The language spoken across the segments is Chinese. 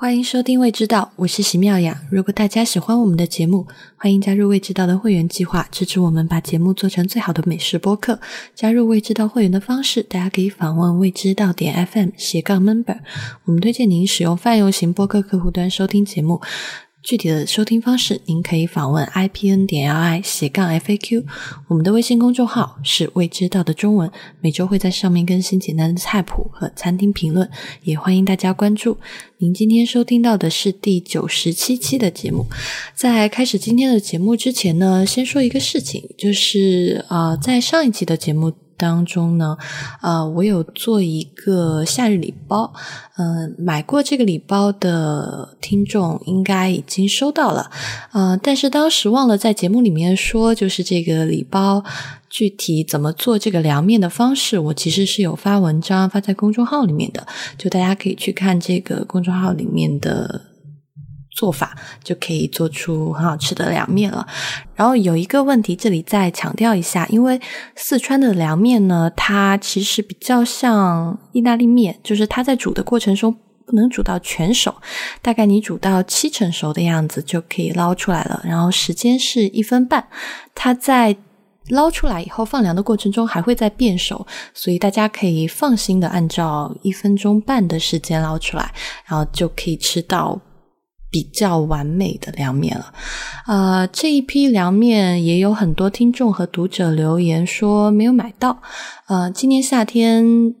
欢迎收听《未知道》，我是席妙雅。如果大家喜欢我们的节目，欢迎加入《未知道》的会员计划，支持我们把节目做成最好的美食播客。加入《未知道》会员的方式，大家可以访问未知道点 FM 斜杠 member。我们推荐您使用泛用型播客客户端收听节目。具体的收听方式，您可以访问 i p n 点 l i 斜杠 f a q。我们的微信公众号是未知道的中文，每周会在上面更新简单的菜谱和餐厅评论，也欢迎大家关注。您今天收听到的是第九十七期的节目。在开始今天的节目之前呢，先说一个事情，就是呃，在上一期的节目。当中呢，呃，我有做一个夏日礼包，嗯，买过这个礼包的听众应该已经收到了，呃，但是当时忘了在节目里面说，就是这个礼包具体怎么做这个凉面的方式，我其实是有发文章发在公众号里面的，就大家可以去看这个公众号里面的。做法就可以做出很好吃的凉面了。然后有一个问题，这里再强调一下，因为四川的凉面呢，它其实比较像意大利面，就是它在煮的过程中不能煮到全熟，大概你煮到七成熟的样子就可以捞出来了。然后时间是一分半，它在捞出来以后放凉的过程中还会再变熟，所以大家可以放心的按照一分钟半的时间捞出来，然后就可以吃到。比较完美的凉面了，呃，这一批凉面也有很多听众和读者留言说没有买到，呃，今年夏天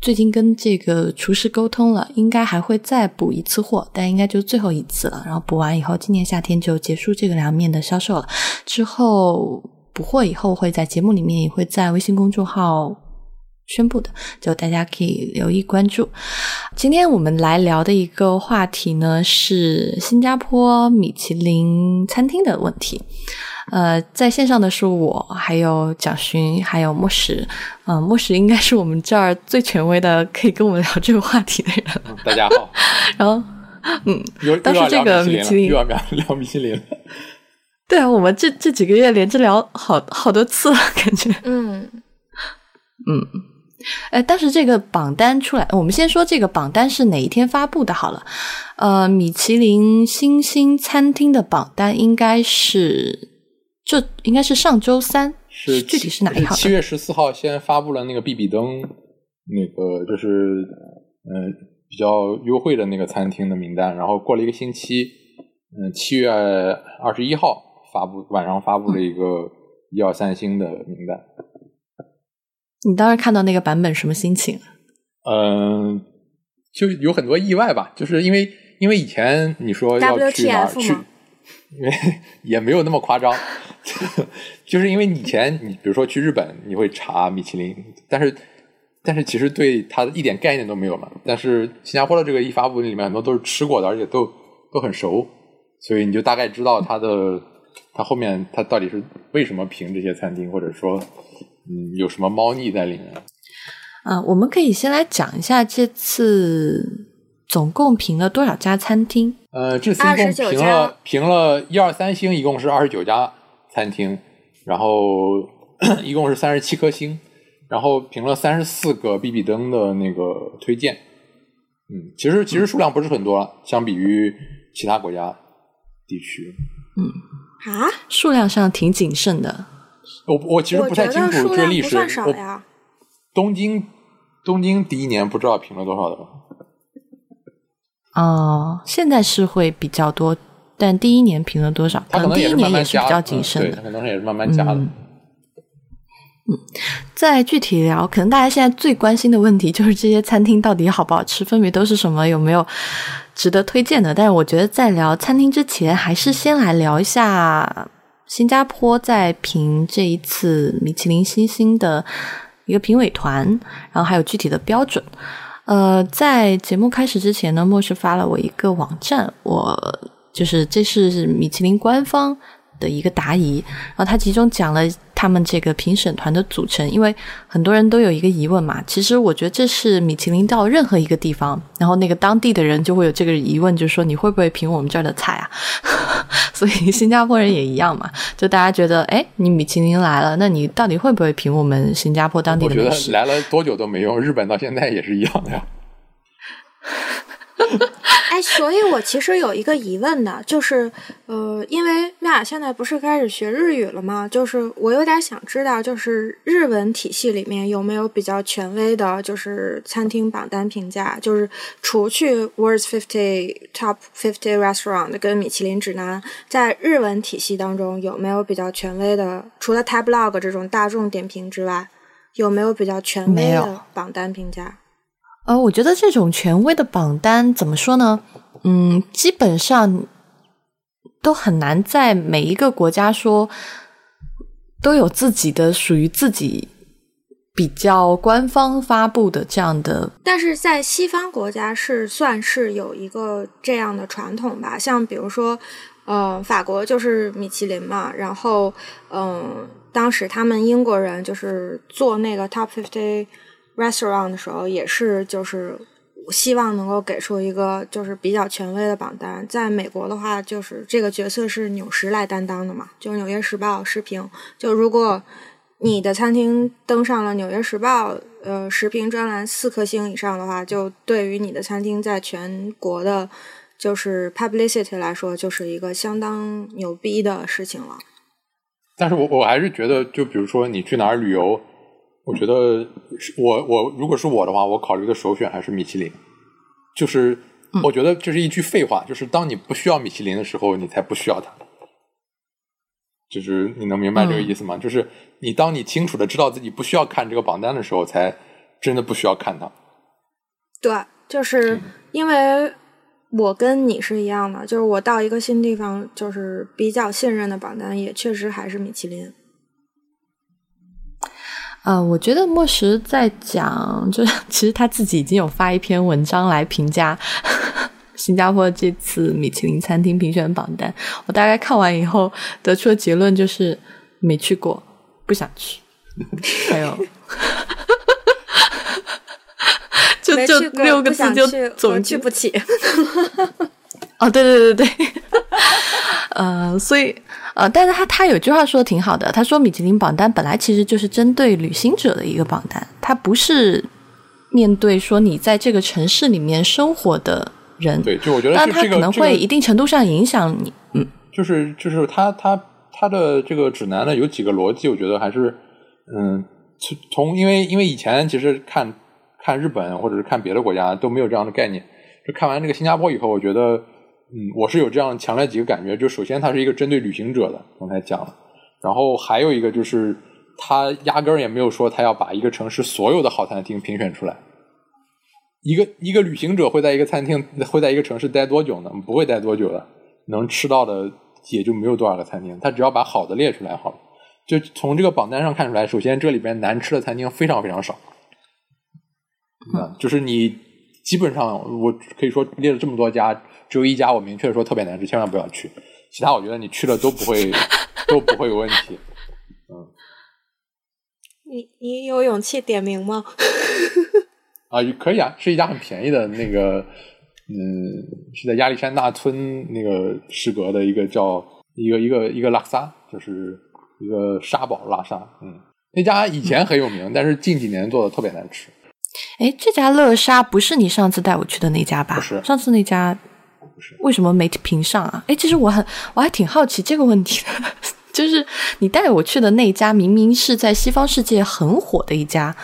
最近跟这个厨师沟通了，应该还会再补一次货，但应该就最后一次了。然后补完以后，今年夏天就结束这个凉面的销售了。之后补货以后，会在节目里面也会在微信公众号。宣布的，就大家可以留意关注。今天我们来聊的一个话题呢，是新加坡米其林餐厅的问题。呃，在线上的是我，还有蒋勋，还有莫石。嗯，莫石应该是我们这儿最权威的，可以跟我们聊这个话题的人。大家好。然后，嗯，当时这个米其林又要聊聊米其林。对啊，我们这这几个月连着聊好好多次了，感觉。嗯嗯。哎，当时这个榜单出来，我们先说这个榜单是哪一天发布的？好了，呃，米其林星星餐厅的榜单应该是，这应该是上周三，是具体是哪一号？七月十四号先发布了那个比比登，那个就是嗯比较优惠的那个餐厅的名单，然后过了一个星期，嗯，七月二十一号发布晚上发布了一个一二三星的名单。你当时看到那个版本什么心情？嗯，就有很多意外吧，就是因为因为以前你说要去哪儿去，因为也没有那么夸张，就是因为以前你比如说去日本，你会查米其林，但是但是其实对它一点概念都没有嘛。但是新加坡的这个一发布里面很多都是吃过的，而且都都很熟，所以你就大概知道它的它后面它到底是为什么评这些餐厅，或者说。嗯，有什么猫腻在里面？啊，我们可以先来讲一下这次总共评了多少家餐厅。呃，这次一共评了评了一二三星，一共是二十九家餐厅，然后 一共是三十七颗星，然后评了三十四个比比登的那个推荐。嗯，其实其实数量不是很多，相比于其他国家地区。嗯啊，数量上挺谨慎的。我我其实不太清楚这历史。东京东京第一年不知道评了多少的吧。哦，现在是会比较多，但第一年评了多少？可能第一年也是比较谨慎的，可能也是慢慢加的。嗯，再具体聊，可能大家现在最关心的问题就是这些餐厅到底好不好吃，分别都是什么，有没有值得推荐的？但是我觉得在聊餐厅之前，还是先来聊一下。新加坡在评这一次米其林星星的一个评委团，然后还有具体的标准。呃，在节目开始之前呢，莫氏发了我一个网站，我就是这是米其林官方。的一个答疑，然后他其中讲了他们这个评审团的组成，因为很多人都有一个疑问嘛。其实我觉得这是米其林到任何一个地方，然后那个当地的人就会有这个疑问，就是说你会不会评我们这儿的菜啊？所以新加坡人也一样嘛，就大家觉得，哎，你米其林来了，那你到底会不会评我们新加坡当地的美食？来了多久都没用，日本到现在也是一样的呀。哎，所以我其实有一个疑问的，就是呃，因为妙雅现在不是开始学日语了吗？就是我有点想知道，就是日文体系里面有没有比较权威的，就是餐厅榜单评价，就是除去 World's Fifty Top Fifty Restaurant 跟米其林指南，在日文体系当中有没有比较权威的？除了 Tablog 这种大众点评之外，有没有比较权威的榜单评价？呃，我觉得这种权威的榜单怎么说呢？嗯，基本上都很难在每一个国家说都有自己的属于自己比较官方发布的这样的。但是在西方国家是算是有一个这样的传统吧，像比如说，呃，法国就是米其林嘛，然后，嗯，当时他们英国人就是做那个 Top Fifty。Restaurant 的时候也是，就是希望能够给出一个就是比较权威的榜单。在美国的话，就是这个角色是纽时来担当的嘛，就《纽约时报》时评。就如果你的餐厅登上了《纽约时报》呃时评专栏四颗星以上的话，就对于你的餐厅在全国的，就是 publicity 来说，就是一个相当牛逼的事情了。但是我我还是觉得，就比如说你去哪儿旅游。我觉得，我我如果是我的话，我考虑的首选还是米其林。就是我觉得这是一句废话，就是当你不需要米其林的时候，你才不需要它。就是你能明白这个意思吗？就是你当你清楚的知道自己不需要看这个榜单的时候，才真的不需要看它。对，就是因为我跟你是一样的，就是我到一个新地方，就是比较信任的榜单，也确实还是米其林。呃，我觉得莫石在讲，就是 其实他自己已经有发一篇文章来评价 新加坡这次米其林餐厅评选榜单。我大概看完以后得出的结论就是没去过，不想去。还有，就就六个字就总去不起。哦，对对对对，呃，所以。呃，但是他他有句话说的挺好的，他说米其林榜单本来其实就是针对旅行者的一个榜单，它不是面对说你在这个城市里面生活的人。对，就我觉得，但它可能会一定程度上影响你。嗯，就是就是他他他的这个指南呢有几个逻辑，我觉得还是嗯从从因为因为以前其实看看日本或者是看别的国家都没有这样的概念，就看完这个新加坡以后，我觉得。嗯，我是有这样强烈几个感觉，就首先它是一个针对旅行者的，刚才讲了，然后还有一个就是他压根儿也没有说他要把一个城市所有的好餐厅评选出来。一个一个旅行者会在一个餐厅会在一个城市待多久呢？不会待多久的，能吃到的也就没有多少个餐厅。他只要把好的列出来好了。就从这个榜单上看出来，首先这里边难吃的餐厅非常非常少。啊，就是你基本上我可以说列了这么多家。只有一家我明确的说特别难吃，千万不要去。其他我觉得你去了都不会 都不会有问题。嗯，你你有勇气点名吗？啊，可以啊，是一家很便宜的那个，嗯，是在亚历山大村那个适格的一个叫一个一个一个拉萨，就是一个沙堡拉萨。嗯，那家以前很有名，但是近几年做的特别难吃。哎，这家乐沙不是你上次带我去的那家吧？不是，上次那家。为什么没评上啊？哎，其实我很我还挺好奇这个问题的，就是你带我去的那家明明是在西方世界很火的一家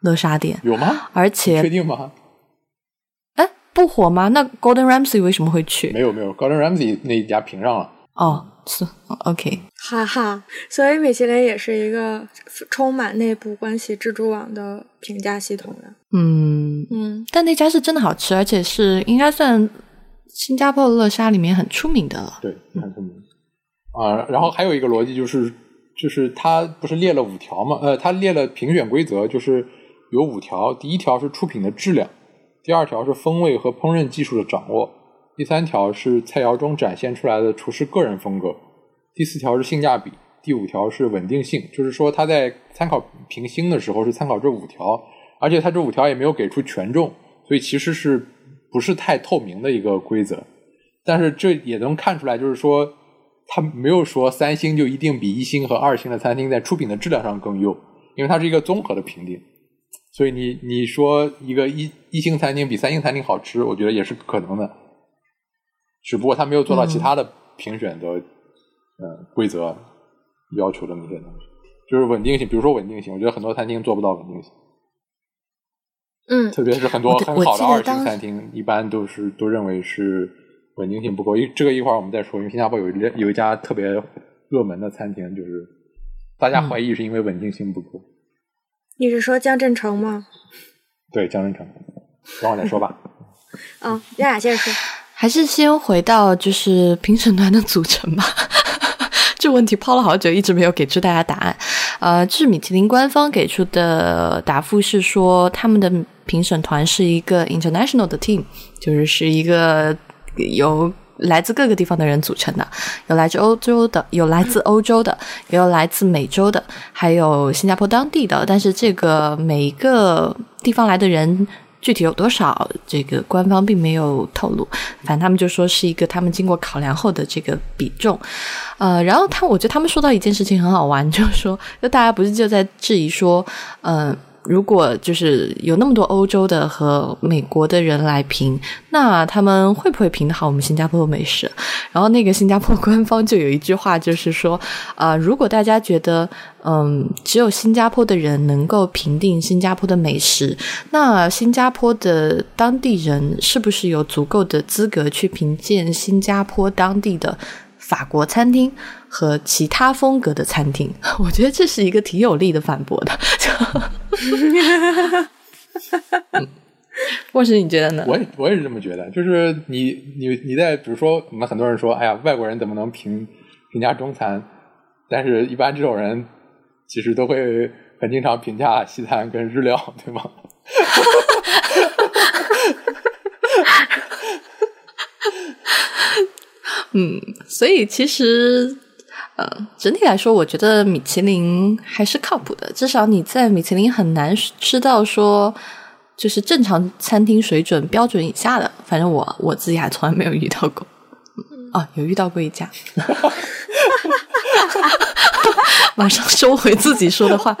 乐沙店，有吗？而且确定吗？哎，不火吗？那 Golden Ramsy 为什么会去？没有没有，Golden Ramsy 那一家评上了。哦，是 OK，哈哈。所以米其林也是一个充满内部关系蜘蛛网的评价系统的。嗯嗯，但那家是真的好吃，而且是应该算。新加坡的乐沙里面很出名的了，对，很出名啊。然后还有一个逻辑就是，就是他不是列了五条嘛？呃，他列了评选规则，就是有五条。第一条是出品的质量，第二条是风味和烹饪技术的掌握，第三条是菜肴中展现出来的厨师个人风格，第四条是性价比，第五条是稳定性。就是说他在参考评星的时候是参考这五条，而且他这五条也没有给出权重，所以其实是。不是太透明的一个规则，但是这也能看出来，就是说他没有说三星就一定比一星和二星的餐厅在出品的质量上更优，因为它是一个综合的评定。所以你你说一个一一星餐厅比三星餐厅好吃，我觉得也是可能的，只不过他没有做到其他的评选的嗯规则要求的那些东西，就是稳定性，比如说稳定性，我觉得很多餐厅做不到稳定性。嗯，特别是很多很好的二星餐厅，一般都是都认为是稳定性不够。一这个一会儿我们再说，因为新加坡有一有一家特别热门的餐厅，就是大家怀疑是因为稳定性不够。你是说江振成吗？对，江振成，等会再说吧。嗯，亚亚先说，还是先回到就是评审团的组成吧。这问题抛了好久，一直没有给出大家答案。呃，是米其林官方给出的答复是说，他们的评审团是一个 international 的 team，就是是一个由来自各个地方的人组成的，有来自欧洲的，有来自欧洲的，也有来自美洲的，还有新加坡当地的。但是这个每一个地方来的人。具体有多少，这个官方并没有透露。反正他们就说是一个他们经过考量后的这个比重，呃，然后他我觉得他们说到一件事情很好玩，就是说，就大家不是就在质疑说，嗯。如果就是有那么多欧洲的和美国的人来评，那他们会不会评得好我们新加坡的美食？然后那个新加坡官方就有一句话，就是说，啊，如果大家觉得，嗯，只有新加坡的人能够评定新加坡的美食，那新加坡的当地人是不是有足够的资格去评鉴新加坡当地的？法国餐厅和其他风格的餐厅，我觉得这是一个挺有力的反驳的。或是，你觉得呢？我也我也是这么觉得。就是你你你在比如说，我们很多人说，哎呀，外国人怎么能评评价中餐？但是一般这种人其实都会很经常评价西餐跟日料，对吗？嗯，所以其实，呃，整体来说，我觉得米其林还是靠谱的。至少你在米其林很难吃到说，就是正常餐厅水准标准以下的。反正我我自己还从来没有遇到过。哦，有遇到过一家，马上收回自己说的话，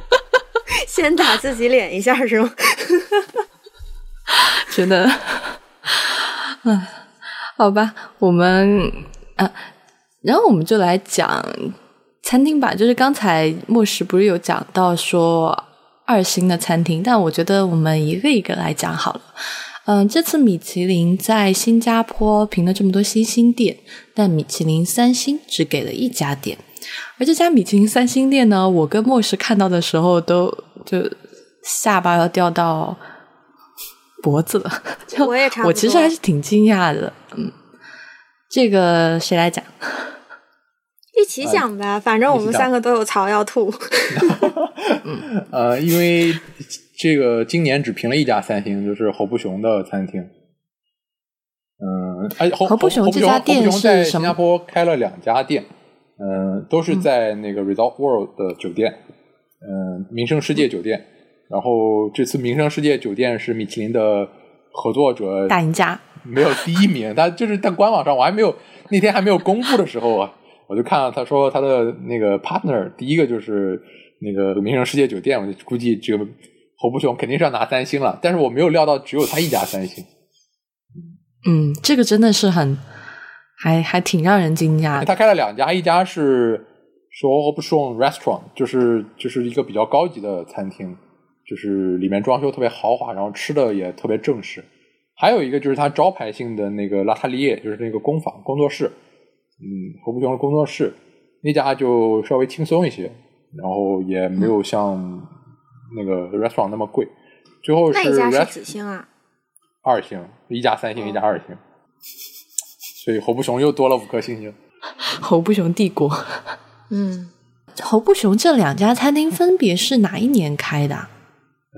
先打自己脸一下是吗？觉得，嗯。好吧，我们啊，然后我们就来讲餐厅吧。就是刚才莫石不是有讲到说二星的餐厅，但我觉得我们一个一个来讲好了。嗯，这次米其林在新加坡评了这么多星星店，但米其林三星只给了一家店。而这家米其林三星店呢，我跟莫石看到的时候都就下巴要掉到。脖子了，我也差不多。我其实还是挺惊讶的，嗯，这个谁来讲？一起讲吧，反正我们三个都有槽要吐。嗯，呃，因为这个今年只评了一家三星，就是侯不雄的餐厅。嗯，哎，侯不雄这家店是在新加坡开了两家店，嗯，都是在那个 Resort World 的酒店，嗯，名胜世界酒店。然后这次民生世界酒店是米其林的合作者大赢家，没有第一名。他就是在官网上，我还没有那天还没有公布的时候啊，我就看到他说他的那个 partner 第一个就是那个名胜世界酒店，我就估计这个侯不雄肯定是要拿三星了。但是我没有料到只有他一家三星。嗯，这个真的是很还还挺让人惊讶。他开了两家，一家是说侯不雄 restaurant，就是就是一个比较高级的餐厅。就是里面装修特别豪华，然后吃的也特别正式。还有一个就是他招牌性的那个拉塔利耶，就是那个工坊工作室，嗯，侯不雄的工作室那家就稍微轻松一些，然后也没有像那个 restaurant 那么贵。最后是那家是几星啊？二星，一家三星，一家二星，所以侯不雄又多了五颗星星。侯不雄帝国，嗯，侯不雄这两家餐厅分别是哪一年开的？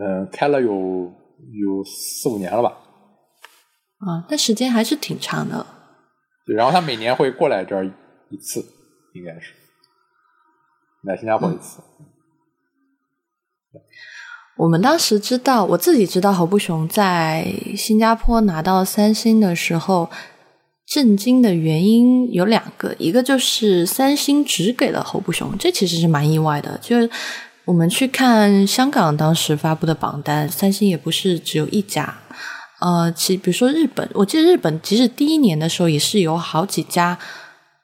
嗯，开了有有四五年了吧？啊，但时间还是挺长的。对，然后他每年会过来这儿一次，应该是来新加坡一次。我们当时知道，我自己知道侯不雄在新加坡拿到三星的时候，震惊的原因有两个，一个就是三星只给了侯不雄，这其实是蛮意外的，就是。我们去看香港当时发布的榜单，三星也不是只有一家，呃，其比如说日本，我记得日本其实第一年的时候也是有好几家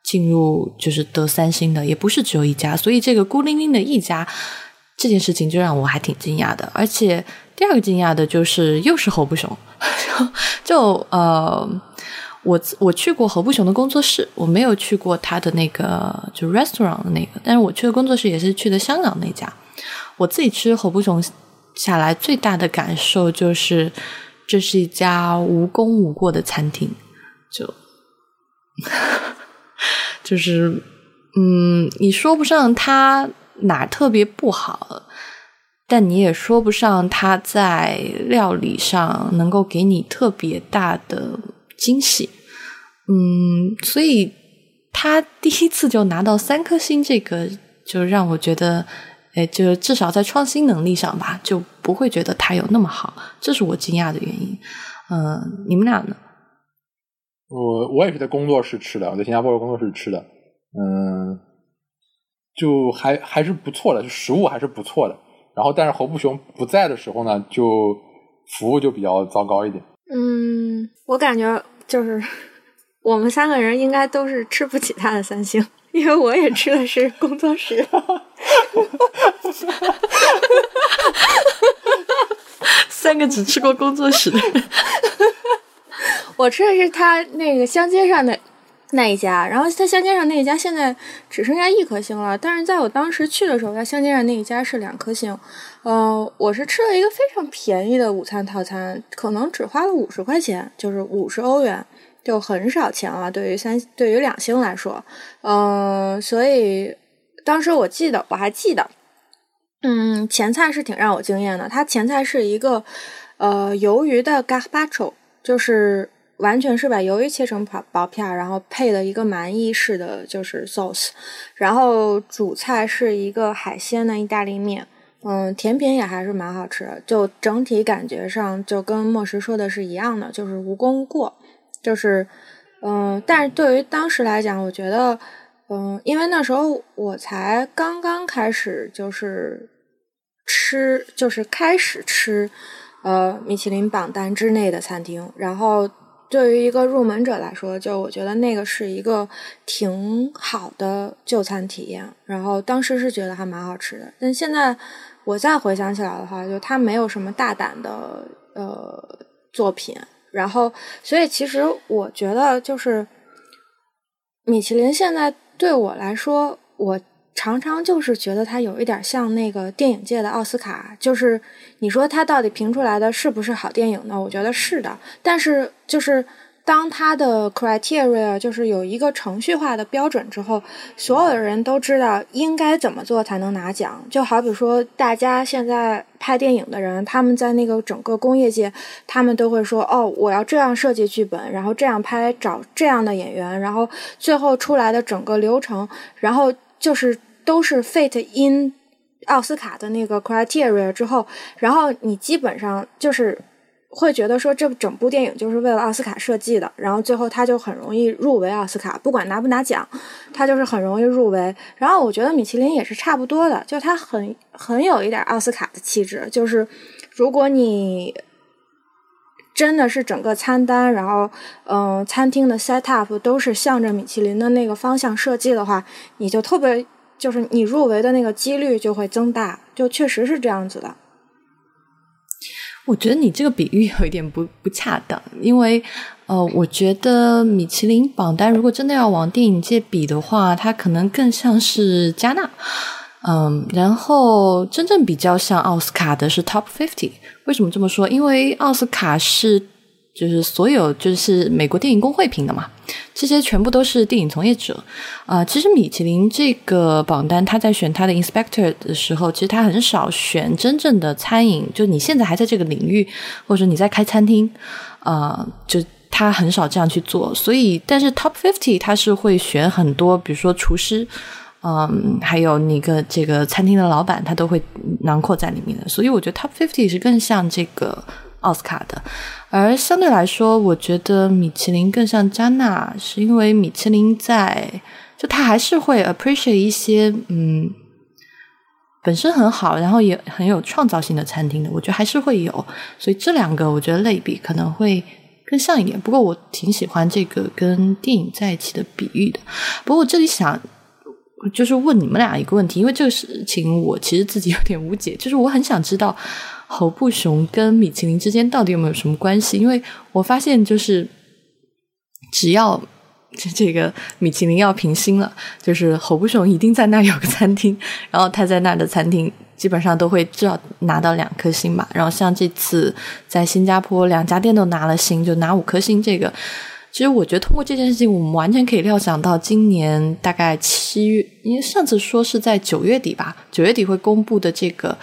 进入就是得三星的，也不是只有一家，所以这个孤零零的一家这件事情就让我还挺惊讶的。而且第二个惊讶的就是又是侯不雄，就呃。我我去过何不雄的工作室，我没有去过他的那个就 restaurant 的那个，但是我去的工作室也是去的香港那家。我自己吃何不雄下来最大的感受就是，这是一家无功无过的餐厅，就 就是嗯，你说不上他哪特别不好，但你也说不上他在料理上能够给你特别大的。惊喜，嗯，所以他第一次就拿到三颗星，这个就让我觉得，哎，就至少在创新能力上吧，就不会觉得他有那么好，这是我惊讶的原因。嗯，你们俩呢？我我也是在工作室吃的，我在新加坡的工作室吃的，嗯，就还还是不错的，就食物还是不错的。然后，但是侯不雄不在的时候呢，就服务就比较糟糕一点。嗯，我感觉就是 我们三个人应该都是吃不起他的三星，因为我也吃的是工作室。三个只吃过工作室的人，我吃的是他那个乡街上的。那一家，然后他乡街上那一家现在只剩下一颗星了，但是在我当时去的时候，他乡街上那一家是两颗星。嗯，我是吃了一个非常便宜的午餐套餐，可能只花了五十块钱，就是五十欧元，就很少钱了。对于三对于两星来说，嗯，所以当时我记得我还记得，嗯，前菜是挺让我惊艳的，它前菜是一个呃鱿鱼的 gazpacho，就是。完全是把鱿鱼切成薄薄片，然后配了一个蛮意式的就是 sauce，然后主菜是一个海鲜的意大利面，嗯，甜品也还是蛮好吃，就整体感觉上就跟莫石说的是一样的，就是无功无过，就是，嗯，但是对于当时来讲，我觉得，嗯，因为那时候我才刚刚开始就是吃，就是开始吃，呃，米其林榜单之内的餐厅，然后。对于一个入门者来说，就我觉得那个是一个挺好的就餐体验。然后当时是觉得还蛮好吃的，但现在我再回想起来的话，就它没有什么大胆的呃作品。然后，所以其实我觉得就是米其林现在对我来说，我。常常就是觉得它有一点像那个电影界的奥斯卡，就是你说它到底评出来的是不是好电影呢？我觉得是的，但是就是当它的 criteria 就是有一个程序化的标准之后，所有的人都知道应该怎么做才能拿奖。就好比说，大家现在拍电影的人，他们在那个整个工业界，他们都会说：“哦，我要这样设计剧本，然后这样拍，找这样的演员，然后最后出来的整个流程，然后就是。”都是 fit in 奥斯卡的那个 criteria 之后，然后你基本上就是会觉得说这整部电影就是为了奥斯卡设计的，然后最后他就很容易入围奥斯卡，不管拿不拿奖，他就是很容易入围。然后我觉得米其林也是差不多的，就他很很有一点奥斯卡的气质，就是如果你真的是整个餐单，然后嗯餐厅的 set up 都是向着米其林的那个方向设计的话，你就特别。就是你入围的那个几率就会增大，就确实是这样子的。我觉得你这个比喻有一点不不恰当，因为呃，我觉得米其林榜单如果真的要往电影界比的话，它可能更像是加纳，嗯，然后真正比较像奥斯卡的是 Top Fifty。为什么这么说？因为奥斯卡是。就是所有就是美国电影工会评的嘛，这些全部都是电影从业者啊。其实米其林这个榜单，他在选他的 inspector 的时候，其实他很少选真正的餐饮。就你现在还在这个领域，或者你在开餐厅啊，就他很少这样去做。所以，但是 top fifty 他是会选很多，比如说厨师，嗯，还有那个这个餐厅的老板，他都会囊括在里面的。所以，我觉得 top fifty 是更像这个。奥斯卡的，而相对来说，我觉得米其林更像加纳，是因为米其林在就他还是会 appreciate 一些嗯本身很好，然后也很有创造性的餐厅的，我觉得还是会有。所以这两个我觉得类比可能会更像一点。不过我挺喜欢这个跟电影在一起的比喻的。不过我这里想就是问你们俩一个问题，因为这个事情我其实自己有点无解，就是我很想知道侯不雄跟米其林之间到底有没有什么关系？因为我发现就是只要。这这个米其林要评星了，就是侯不雄一定在那有个餐厅，然后他在那的餐厅基本上都会至少拿到两颗星吧。然后像这次在新加坡两家店都拿了星，就拿五颗星。这个其实我觉得通过这件事情，我们完全可以料想到今年大概七月，因为上次说是在九月底吧，九月底会公布的这个，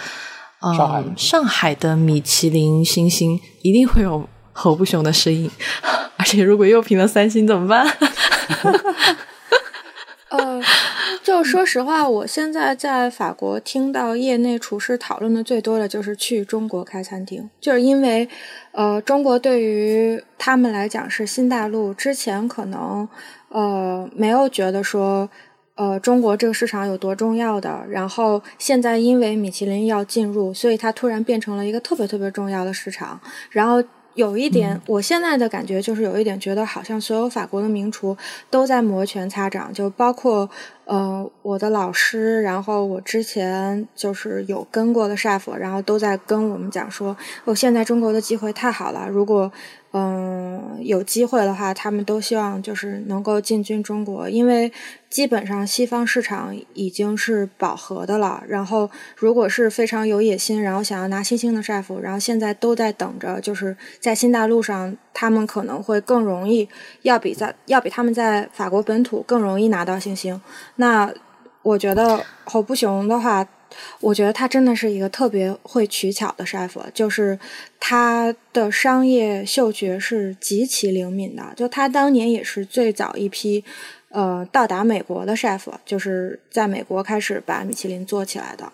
嗯，上海的米其林星星一定会有。侯不雄的身影，而且如果又评了三星怎么办？呃，就说实话，我现在在法国听到业内厨师讨论的最多的就是去中国开餐厅，就是因为呃，中国对于他们来讲是新大陆，之前可能呃没有觉得说呃中国这个市场有多重要的，然后现在因为米其林要进入，所以它突然变成了一个特别特别重要的市场，然后。有一点，我现在的感觉就是有一点觉得，好像所有法国的名厨都在摩拳擦掌，就包括呃我的老师，然后我之前就是有跟过的 chef，然后都在跟我们讲说，哦，现在中国的机会太好了，如果。嗯，有机会的话，他们都希望就是能够进军中国，因为基本上西方市场已经是饱和的了。然后，如果是非常有野心，然后想要拿星星的 chef，然后现在都在等着，就是在新大陆上，他们可能会更容易，要比在要比他们在法国本土更容易拿到星星。那我觉得侯不雄的话。我觉得他真的是一个特别会取巧的 chef，就是他的商业嗅觉是极其灵敏的。就他当年也是最早一批，呃，到达美国的 chef，就是在美国开始把米其林做起来的，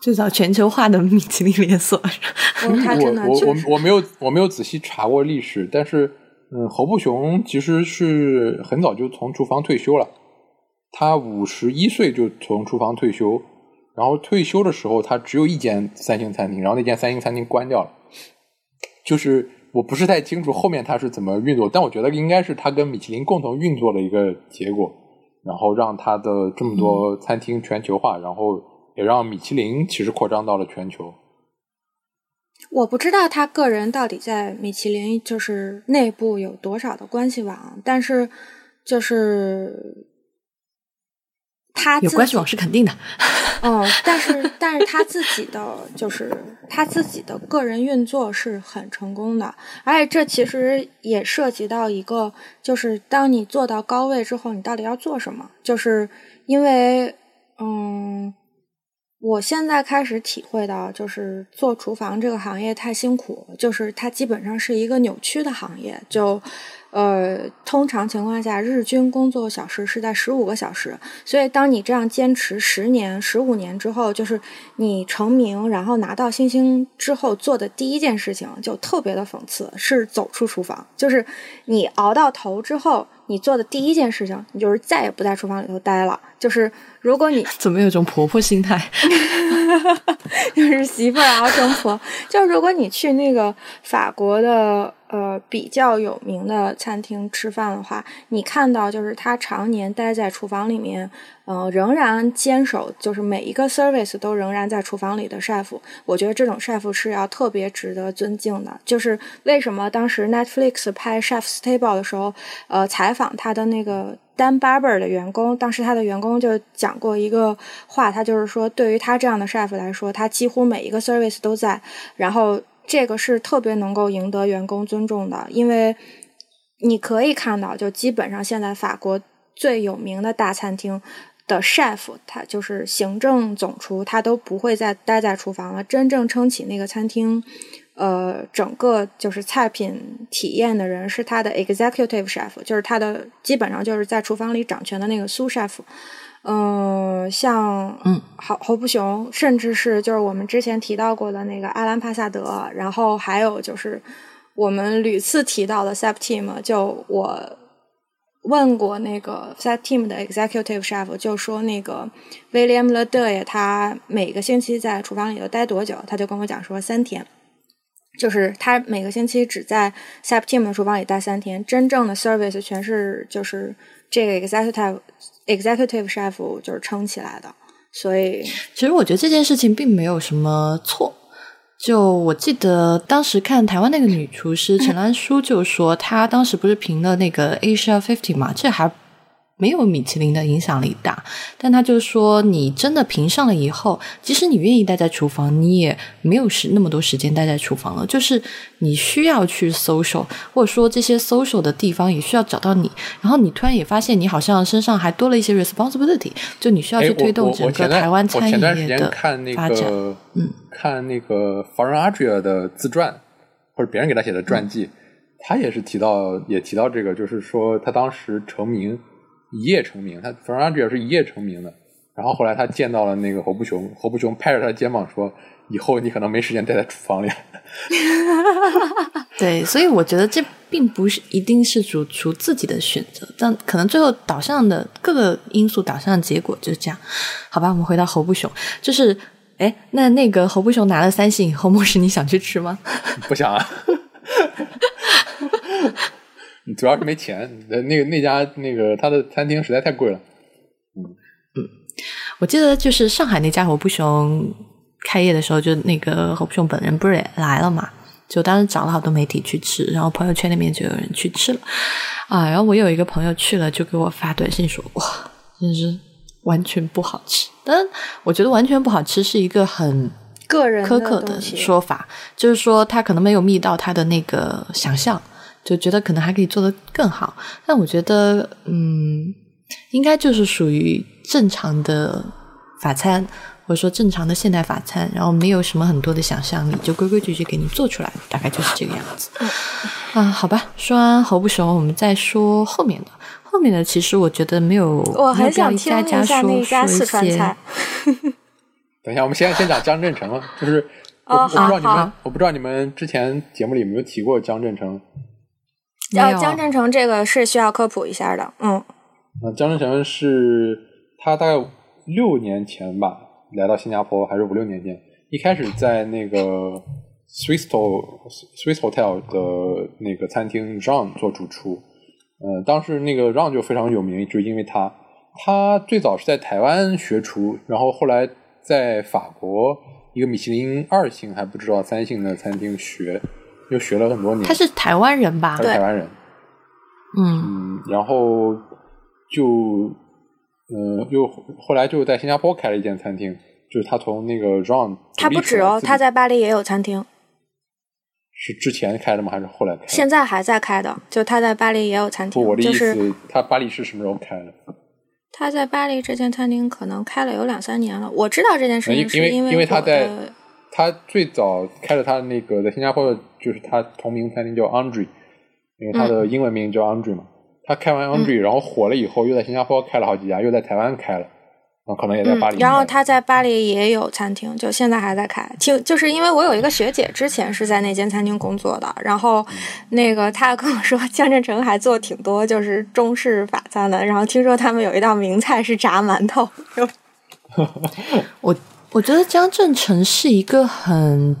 最早全球化的米其林连锁。我我我我没有我没有仔细查过历史，但是嗯，侯布雄其实是很早就从厨房退休了。他五十一岁就从厨房退休，然后退休的时候他只有一间三星餐厅，然后那间三星餐厅关掉了。就是我不是太清楚后面他是怎么运作，但我觉得应该是他跟米其林共同运作的一个结果，然后让他的这么多餐厅全球化，然后也让米其林其实扩张到了全球。我不知道他个人到底在米其林就是内部有多少的关系网，但是就是。他有关系网是肯定的，嗯，但是但是他自己的就是他自己的个人运作是很成功的，而且这其实也涉及到一个，就是当你做到高位之后，你到底要做什么？就是因为，嗯，我现在开始体会到，就是做厨房这个行业太辛苦，就是它基本上是一个扭曲的行业，就。呃，通常情况下，日均工作小时是在十五个小时。所以，当你这样坚持十年、十五年之后，就是你成名，然后拿到星星之后做的第一件事情，就特别的讽刺，是走出厨房。就是你熬到头之后，你做的第一件事情，你就是再也不在厨房里头待了。就是如果你 怎么有种婆婆心态，就是媳妇熬成婆。就如果你去那个法国的。呃，比较有名的餐厅吃饭的话，你看到就是他常年待在厨房里面，呃，仍然坚守，就是每一个 service 都仍然在厨房里的 chef，我觉得这种 chef 是要特别值得尊敬的。就是为什么当时 Netflix 拍 Chef's Table 的时候，呃，采访他的那个 Dan Barber 的员工，当时他的员工就讲过一个话，他就是说，对于他这样的 chef 来说，他几乎每一个 service 都在，然后。这个是特别能够赢得员工尊重的，因为你可以看到，就基本上现在法国最有名的大餐厅的 chef，他就是行政总厨，他都不会再待在厨房了。真正撑起那个餐厅，呃，整个就是菜品体验的人是他的 executive chef，就是他的基本上就是在厨房里掌权的那个苏 chef。嗯，像嗯，好侯不雄，甚至是就是我们之前提到过的那个阿兰帕萨德，然后还有就是我们屡次提到的 Septim，就我问过那个 s e p Team 的 Executive Chef，就说那个 William l e d e 他每个星期在厨房里头待多久？他就跟我讲说三天，就是他每个星期只在 Set Team 的厨房里待三天，真正的 Service 全是就是这个 Executive Executive Chef 就是撑起来的。所以，其实我觉得这件事情并没有什么错。就我记得当时看台湾那个女厨师陈兰淑就说，她当时不是评了那个 Asia Fifty 嘛，这还。没有米其林的影响力大，但他就说，你真的评上了以后，即使你愿意待在厨房，你也没有时那么多时间待在厨房了。就是你需要去 social，或者说这些 social 的地方也需要找到你。然后你突然也发现，你好像身上还多了一些 responsibility，就你需要去推动整个台湾餐饮业的发展。嗯，看那个 Faran a d r i a 的自传，或者别人给他写的传记，他也是提到，也提到这个，就是说他当时成名。一夜成名，他 f r a n g 是一夜成名的。然后后来他见到了那个侯不雄，侯不雄拍着他的肩膀说：“以后你可能没时间待在厨房里。” 对，所以我觉得这并不是一定是主厨自己的选择，但可能最后导向的各个因素导向的结果就是这样。好吧，我们回到侯不雄，就是哎，那那个侯不雄拿了三星以后，莫是你想去吃吗？不想啊。主要是没钱，那个那家那个他的餐厅实在太贵了。嗯嗯，我记得就是上海那家侯不雄开业的时候，就那个侯不雄本人不是也来了嘛？就当时找了好多媒体去吃，然后朋友圈里面就有人去吃了啊。然后我有一个朋友去了，就给我发短信说：“哇，真是完全不好吃。”但我觉得完全不好吃是一个很个人苛刻的说法，就是说他可能没有觅到他的那个想象。就觉得可能还可以做得更好，但我觉得，嗯，应该就是属于正常的法餐，或者说正常的现代法餐，然后没有什么很多的想象力，就规规矩矩给你做出来，大概就是这个样子。啊，好吧，说完侯不熟，我们再说后面的。后面的其实我觉得没有，我很想听一下那家四川菜。等一下，我们先先讲江镇城，就是我我不知道你们，我不知道你们之前节目里有没有提过江镇城。呃，江振成这个是需要科普一下的，嗯。那江镇成是他大概六年前吧，来到新加坡，还是五六年前？一开始在那个 Swiss Swiss Hotel 的那个餐厅 John 做主厨。呃，当时那个 John 就非常有名，就因为他，他最早是在台湾学厨，然后后来在法国一个米其林二星还不知道三星的餐厅学。又学了很多年。他是台湾人吧？他是台湾人。嗯，然后就，嗯，又后来就在新加坡开了一间餐厅，就是他从那个 Run。他不止哦，他在巴黎也有餐厅。是之前开的吗？还是后来开？现在还在开的，就他在巴黎也有餐厅。我的意思，他巴黎是什么时候开的？他在巴黎这间餐厅可能开了有两三年了。我知道这件事情是因为因为他在。他最早开了他的那个在新加坡的，就是他同名餐厅叫 Andre，因为他的英文名叫 Andre 嘛。他开完 Andre，然后火了以后，又在新加坡开了好几家，又在台湾开了，啊，可能也在巴黎。然后他在巴黎也有餐厅，就现在还在开。听，就是因为我有一个学姐之前是在那间餐厅工作的，然后那个他跟我说，江振成还做挺多就是中式法餐的，然后听说他们有一道名菜是炸馒头。我。我觉得江镇成是一个很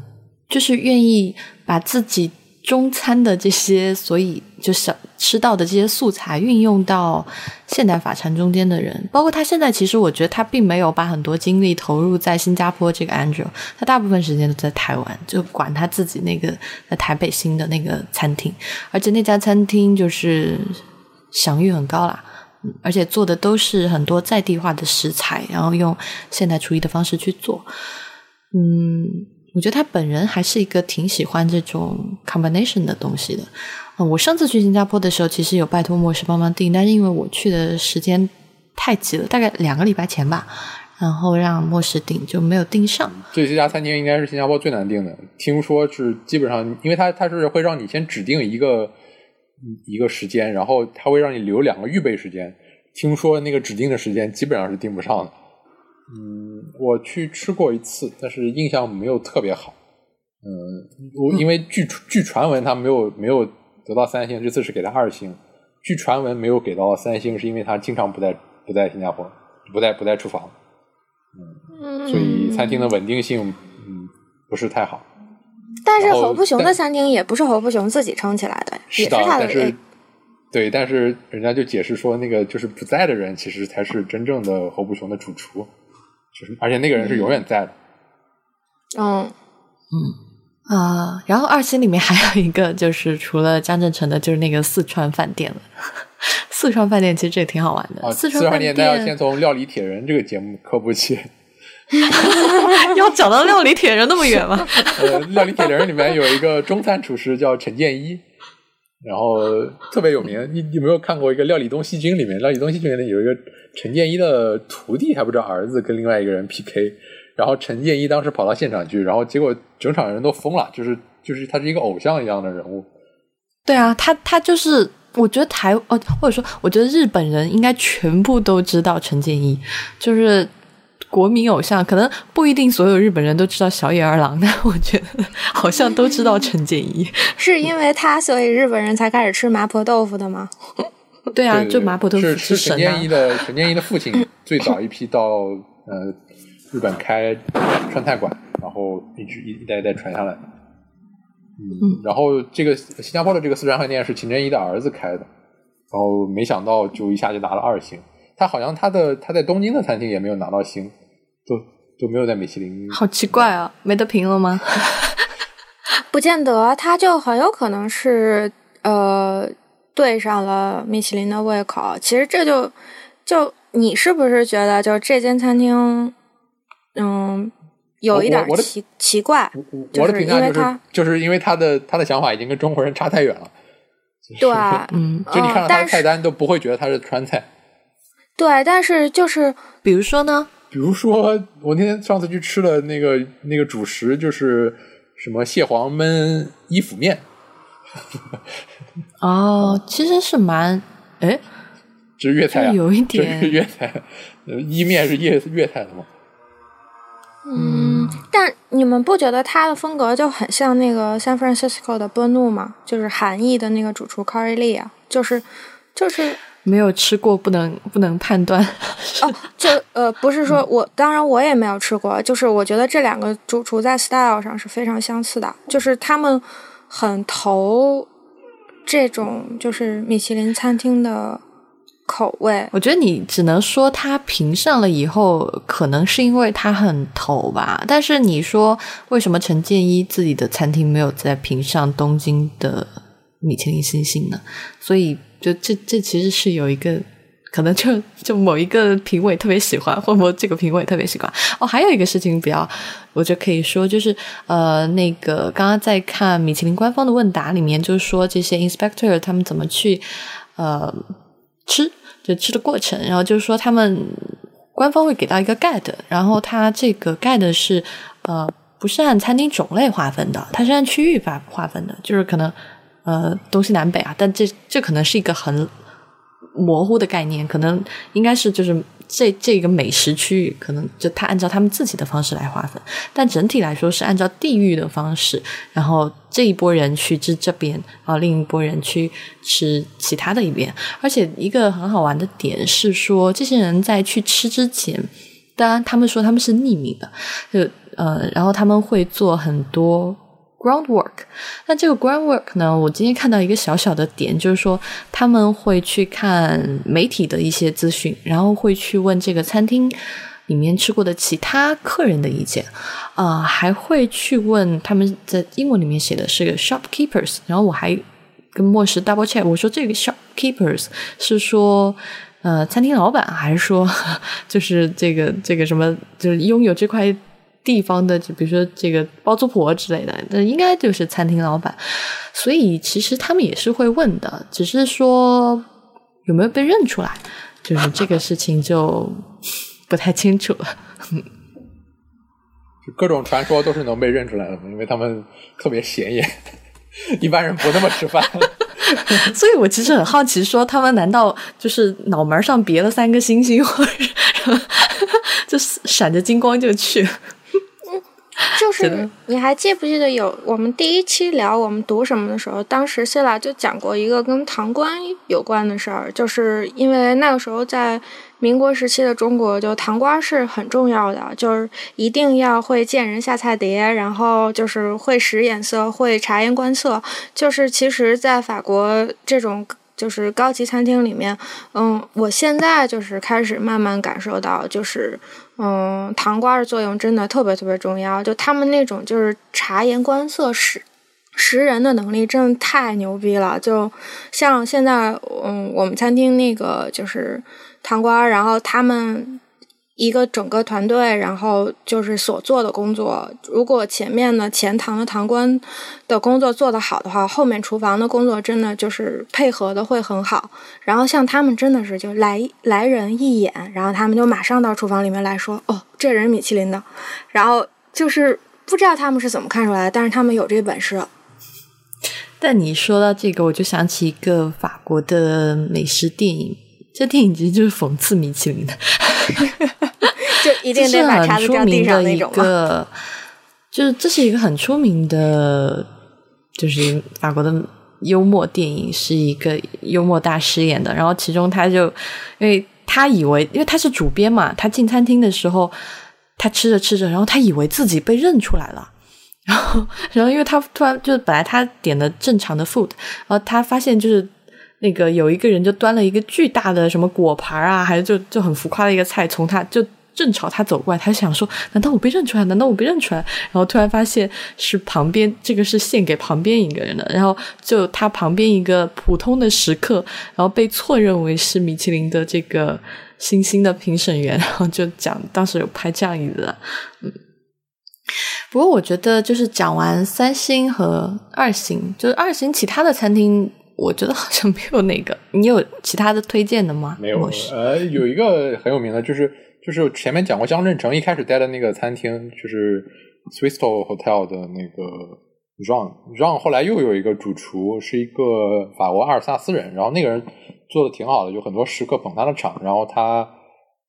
就是愿意把自己中餐的这些，所以就想吃到的这些素材运用到现代法餐中间的人。包括他现在，其实我觉得他并没有把很多精力投入在新加坡这个 Andrew，他大部分时间都在台湾，就管他自己那个在台北新的那个餐厅，而且那家餐厅就是享誉很高啦。而且做的都是很多在地化的食材，然后用现代厨艺的方式去做。嗯，我觉得他本人还是一个挺喜欢这种 combination 的东西的。我上次去新加坡的时候，其实有拜托莫氏帮忙订，但是因为我去的时间太急了，大概两个礼拜前吧，然后让莫氏订就没有订上。这这家餐厅应该是新加坡最难订的，听说是基本上，因为他他是会让你先指定一个。一个时间，然后他会让你留两个预备时间。听说那个指定的时间基本上是定不上的。嗯，我去吃过一次，但是印象没有特别好。嗯，我因为据据传闻他没有没有得到三星，这次是给他二星，据传闻没有给到三星，是因为他经常不在不在新加坡，不在不在厨房，嗯，所以餐厅的稳定性嗯不是太好。但是侯不雄的餐厅也不是侯不雄自己撑起来的，也是他的。对，但是人家就解释说，那个就是不在的人，其实才是真正的侯不雄的主厨，就是而且那个人是永远在的。嗯嗯啊，然后二星里面还有一个，就是除了张振成的，就是那个四川饭店了。四川饭店其实这个挺好玩的。四川饭店，那要先从 《料理铁人》这个节目科普起。要讲到《料理铁人》那么远吗？呃，《料理铁人》里面有一个中餐厨师叫陈建一，然后特别有名。你有没有看过一个《料理东西君》里面，《料理东西君》里面有一个陈建一的徒弟，还不知道儿子跟另外一个人 PK。然后陈建一当时跑到现场去，然后结果整场人都疯了，就是就是他是一个偶像一样的人物。对啊，他他就是我觉得台哦，或者说我觉得日本人应该全部都知道陈建一，就是国民偶像。可能不一定所有日本人都知道小野二郎，但我觉得好像都知道陈建一。是因为他所以日本人才开始吃麻婆豆腐的吗？对啊，就麻婆豆腐是陈建一的陈建一的父亲 最早一批到呃。日本开川菜馆，然后一直一一代一代传下来的。嗯，然后这个新加坡的这个四川饭店是秦真一的儿子开的，然后没想到就一下就拿了二星。他好像他的他在东京的餐厅也没有拿到星，就就没有在米其林。好奇怪啊，没得评了吗？不见得，他就很有可能是呃对上了米其林的胃口。其实这就就你是不是觉得就这间餐厅？嗯，有一点奇奇怪，我的评价就是，就是因为他的他的想法已经跟中国人差太远了。对，嗯，就你看到他的菜单都不会觉得他是川菜。对，但是就是，比如说呢？比如说，我那天上次去吃了那个那个主食，就是什么蟹黄焖伊府面。哦，其实是蛮，哎，这是粤菜啊，有一点是粤菜，伊面是粤粤菜的吗？嗯，但你们不觉得他的风格就很像那个 San Francisco 的波怒吗？就是韩裔的那个主厨 Carrie Lee 啊，就是就是没有吃过，不能不能判断。哦，就呃，不是说我，当然我也没有吃过，就是我觉得这两个主厨在 style 上是非常相似的，就是他们很投这种就是米其林餐厅的。口味，我觉得你只能说他评上了以后，可能是因为他很投吧。但是你说为什么陈建一自己的餐厅没有在评上东京的米其林星星呢？所以就这这其实是有一个可能，就就某一个评委特别喜欢，或某这个评委特别喜欢。哦，还有一个事情比较，我就可以说就是呃，那个刚刚在看米其林官方的问答里面，就是说这些 inspector 他们怎么去呃。吃就吃的过程，然后就是说他们官方会给到一个 guide，然后它这个 guide 是呃不是按餐厅种类划分的，它是按区域划划分的，就是可能呃东西南北啊，但这这可能是一个很模糊的概念，可能应该是就是。这这个美食区域可能就他按照他们自己的方式来划分，但整体来说是按照地域的方式，然后这一波人去吃这边，然后另一波人去吃其他的一边。而且一个很好玩的点是说，这些人在去吃之前，当然他们说他们是匿名的，就呃，然后他们会做很多。Groundwork，那这个 groundwork 呢？我今天看到一个小小的点，就是说他们会去看媒体的一些资讯，然后会去问这个餐厅里面吃过的其他客人的意见，啊，还会去问他们在英文里面写的是个 shopkeepers，然后我还跟莫石 double check，我说这个 shopkeepers 是说呃餐厅老板，还是说 就是这个这个什么，就是拥有这块。地方的，就比如说这个包租婆之类的，那应该就是餐厅老板，所以其实他们也是会问的，只是说有没有被认出来，就是这个事情就不太清楚了。就各种传说都是能被认出来的，因为他们特别显眼，一般人不那么吃饭。所以我其实很好奇，说他们难道就是脑门上别了三个星星，或者 就闪着金光就去？就是你还记不记得有我们第一期聊我们读什么的时候，当时谢拉就讲过一个跟唐官有关的事儿，就是因为那个时候在民国时期的中国，就唐官是很重要的，就是一定要会见人下菜碟，然后就是会使眼色，会察言观色，就是其实，在法国这种。就是高级餐厅里面，嗯，我现在就是开始慢慢感受到，就是，嗯，糖瓜的作用真的特别特别重要。就他们那种就是察言观色、识识人的能力，真的太牛逼了。就像现在，嗯，我们餐厅那个就是糖瓜，然后他们。一个整个团队，然后就是所做的工作。如果前面的前堂的堂官的工作做得好的话，后面厨房的工作真的就是配合的会很好。然后像他们真的是就来来人一眼，然后他们就马上到厨房里面来说：“哦，这人米其林的。”然后就是不知道他们是怎么看出来的，但是他们有这本事。但你说到这个，我就想起一个法国的美食电影，这电影其实就是讽刺米其林的。就一定得把叉子掉地上那种个，就是这是一个很出名的，就是法国的幽默电影，是一个幽默大师演的。然后其中他就，因为他以为，因为他是主编嘛，他进餐厅的时候，他吃着吃着，然后他以为自己被认出来了。然后，然后因为他突然就是本来他点的正常的 food，然后他发现就是。那个有一个人就端了一个巨大的什么果盘啊，还是就就很浮夸的一个菜，从他就正朝他走过来，他想说：难道我被认出来？难道我被认出来？然后突然发现是旁边这个是献给旁边一个人的，然后就他旁边一个普通的食客，然后被错认为是米其林的这个星星的评审员，然后就讲当时有拍这样一个，嗯。不过我觉得就是讲完三星和二星，就是二星其他的餐厅。我觉得好像没有那个，你有其他的推荐的吗？没有，呃，有一个很有名的，就是就是前面讲过江镇城一开始待的那个餐厅，就是 Swissto Hotel 的那个 Ron Ron，后来又有一个主厨是一个法国阿尔萨斯人，然后那个人做的挺好的，有很多食客捧他的场，然后他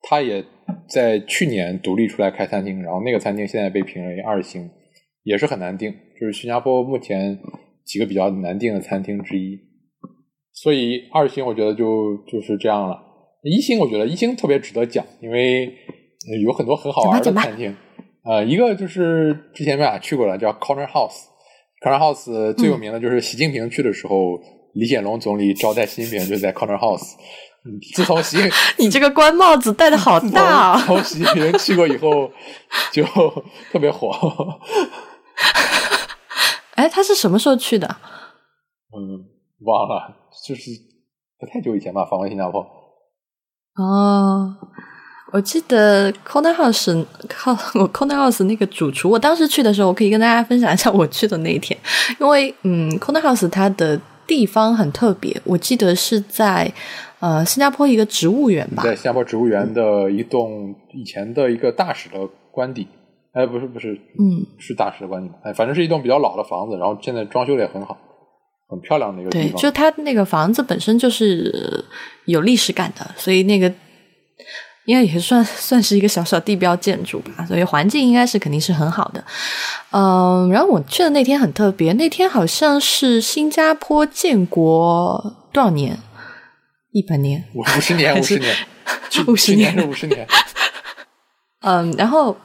他也在去年独立出来开餐厅，然后那个餐厅现在被评为二星，也是很难订，就是新加坡目前几个比较难订的餐厅之一。所以二星我觉得就就是这样了，一星我觉得一星特别值得讲，因为有很多很好玩的餐厅。呃，一个就是之前我俩去过了，叫 Corner House，Corner House 最有名的就是习近平去的时候，李显龙总理招待习近平就在 Corner House。自从习，你这个官帽子戴的好大啊！从习近平去过以后，就特别火。哎，他是什么时候去的？嗯，忘了。就是不太久以前吧，访问新加坡。哦，我记得 Corner House 靠我 Corner House 那个主厨，我当时去的时候，我可以跟大家分享一下我去的那一天。因为嗯，Corner House 它的地方很特别，我记得是在呃新加坡一个植物园吧，在新加坡植物园的一栋以前的一个大使的官邸。哎，不是不是，嗯，是大使的官邸哎，反正是一栋比较老的房子，然后现在装修的也很好。很漂亮的一个地方，对，就它那个房子本身就是有历史感的，所以那个应该也算算是一个小小地标建筑吧，所以环境应该是肯定是很好的。嗯，然后我去的那天很特别，那天好像是新加坡建国多少年？一百年？五五十年？五十年？五十年是五十年？嗯，然后。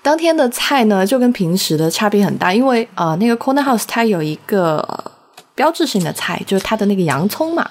当天的菜呢，就跟平时的差别很大，因为啊，那个 Corner House 它有一个。标志性的菜就是它的那个洋葱嘛，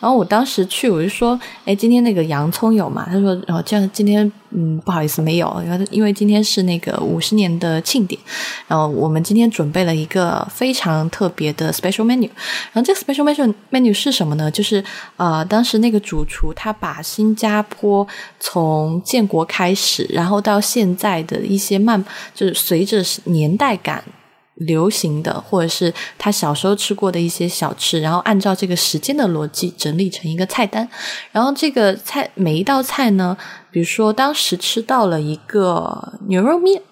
然后我当时去我就说，哎，今天那个洋葱有吗？他说，然后这样今天嗯不好意思没有，因为因为今天是那个五十年的庆典，然后我们今天准备了一个非常特别的 special menu，然后这个 special menu menu 是什么呢？就是呃当时那个主厨他把新加坡从建国开始，然后到现在的一些慢，就是随着年代感。流行的，或者是他小时候吃过的一些小吃，然后按照这个时间的逻辑整理成一个菜单。然后这个菜每一道菜呢，比如说当时吃到了一个牛肉面，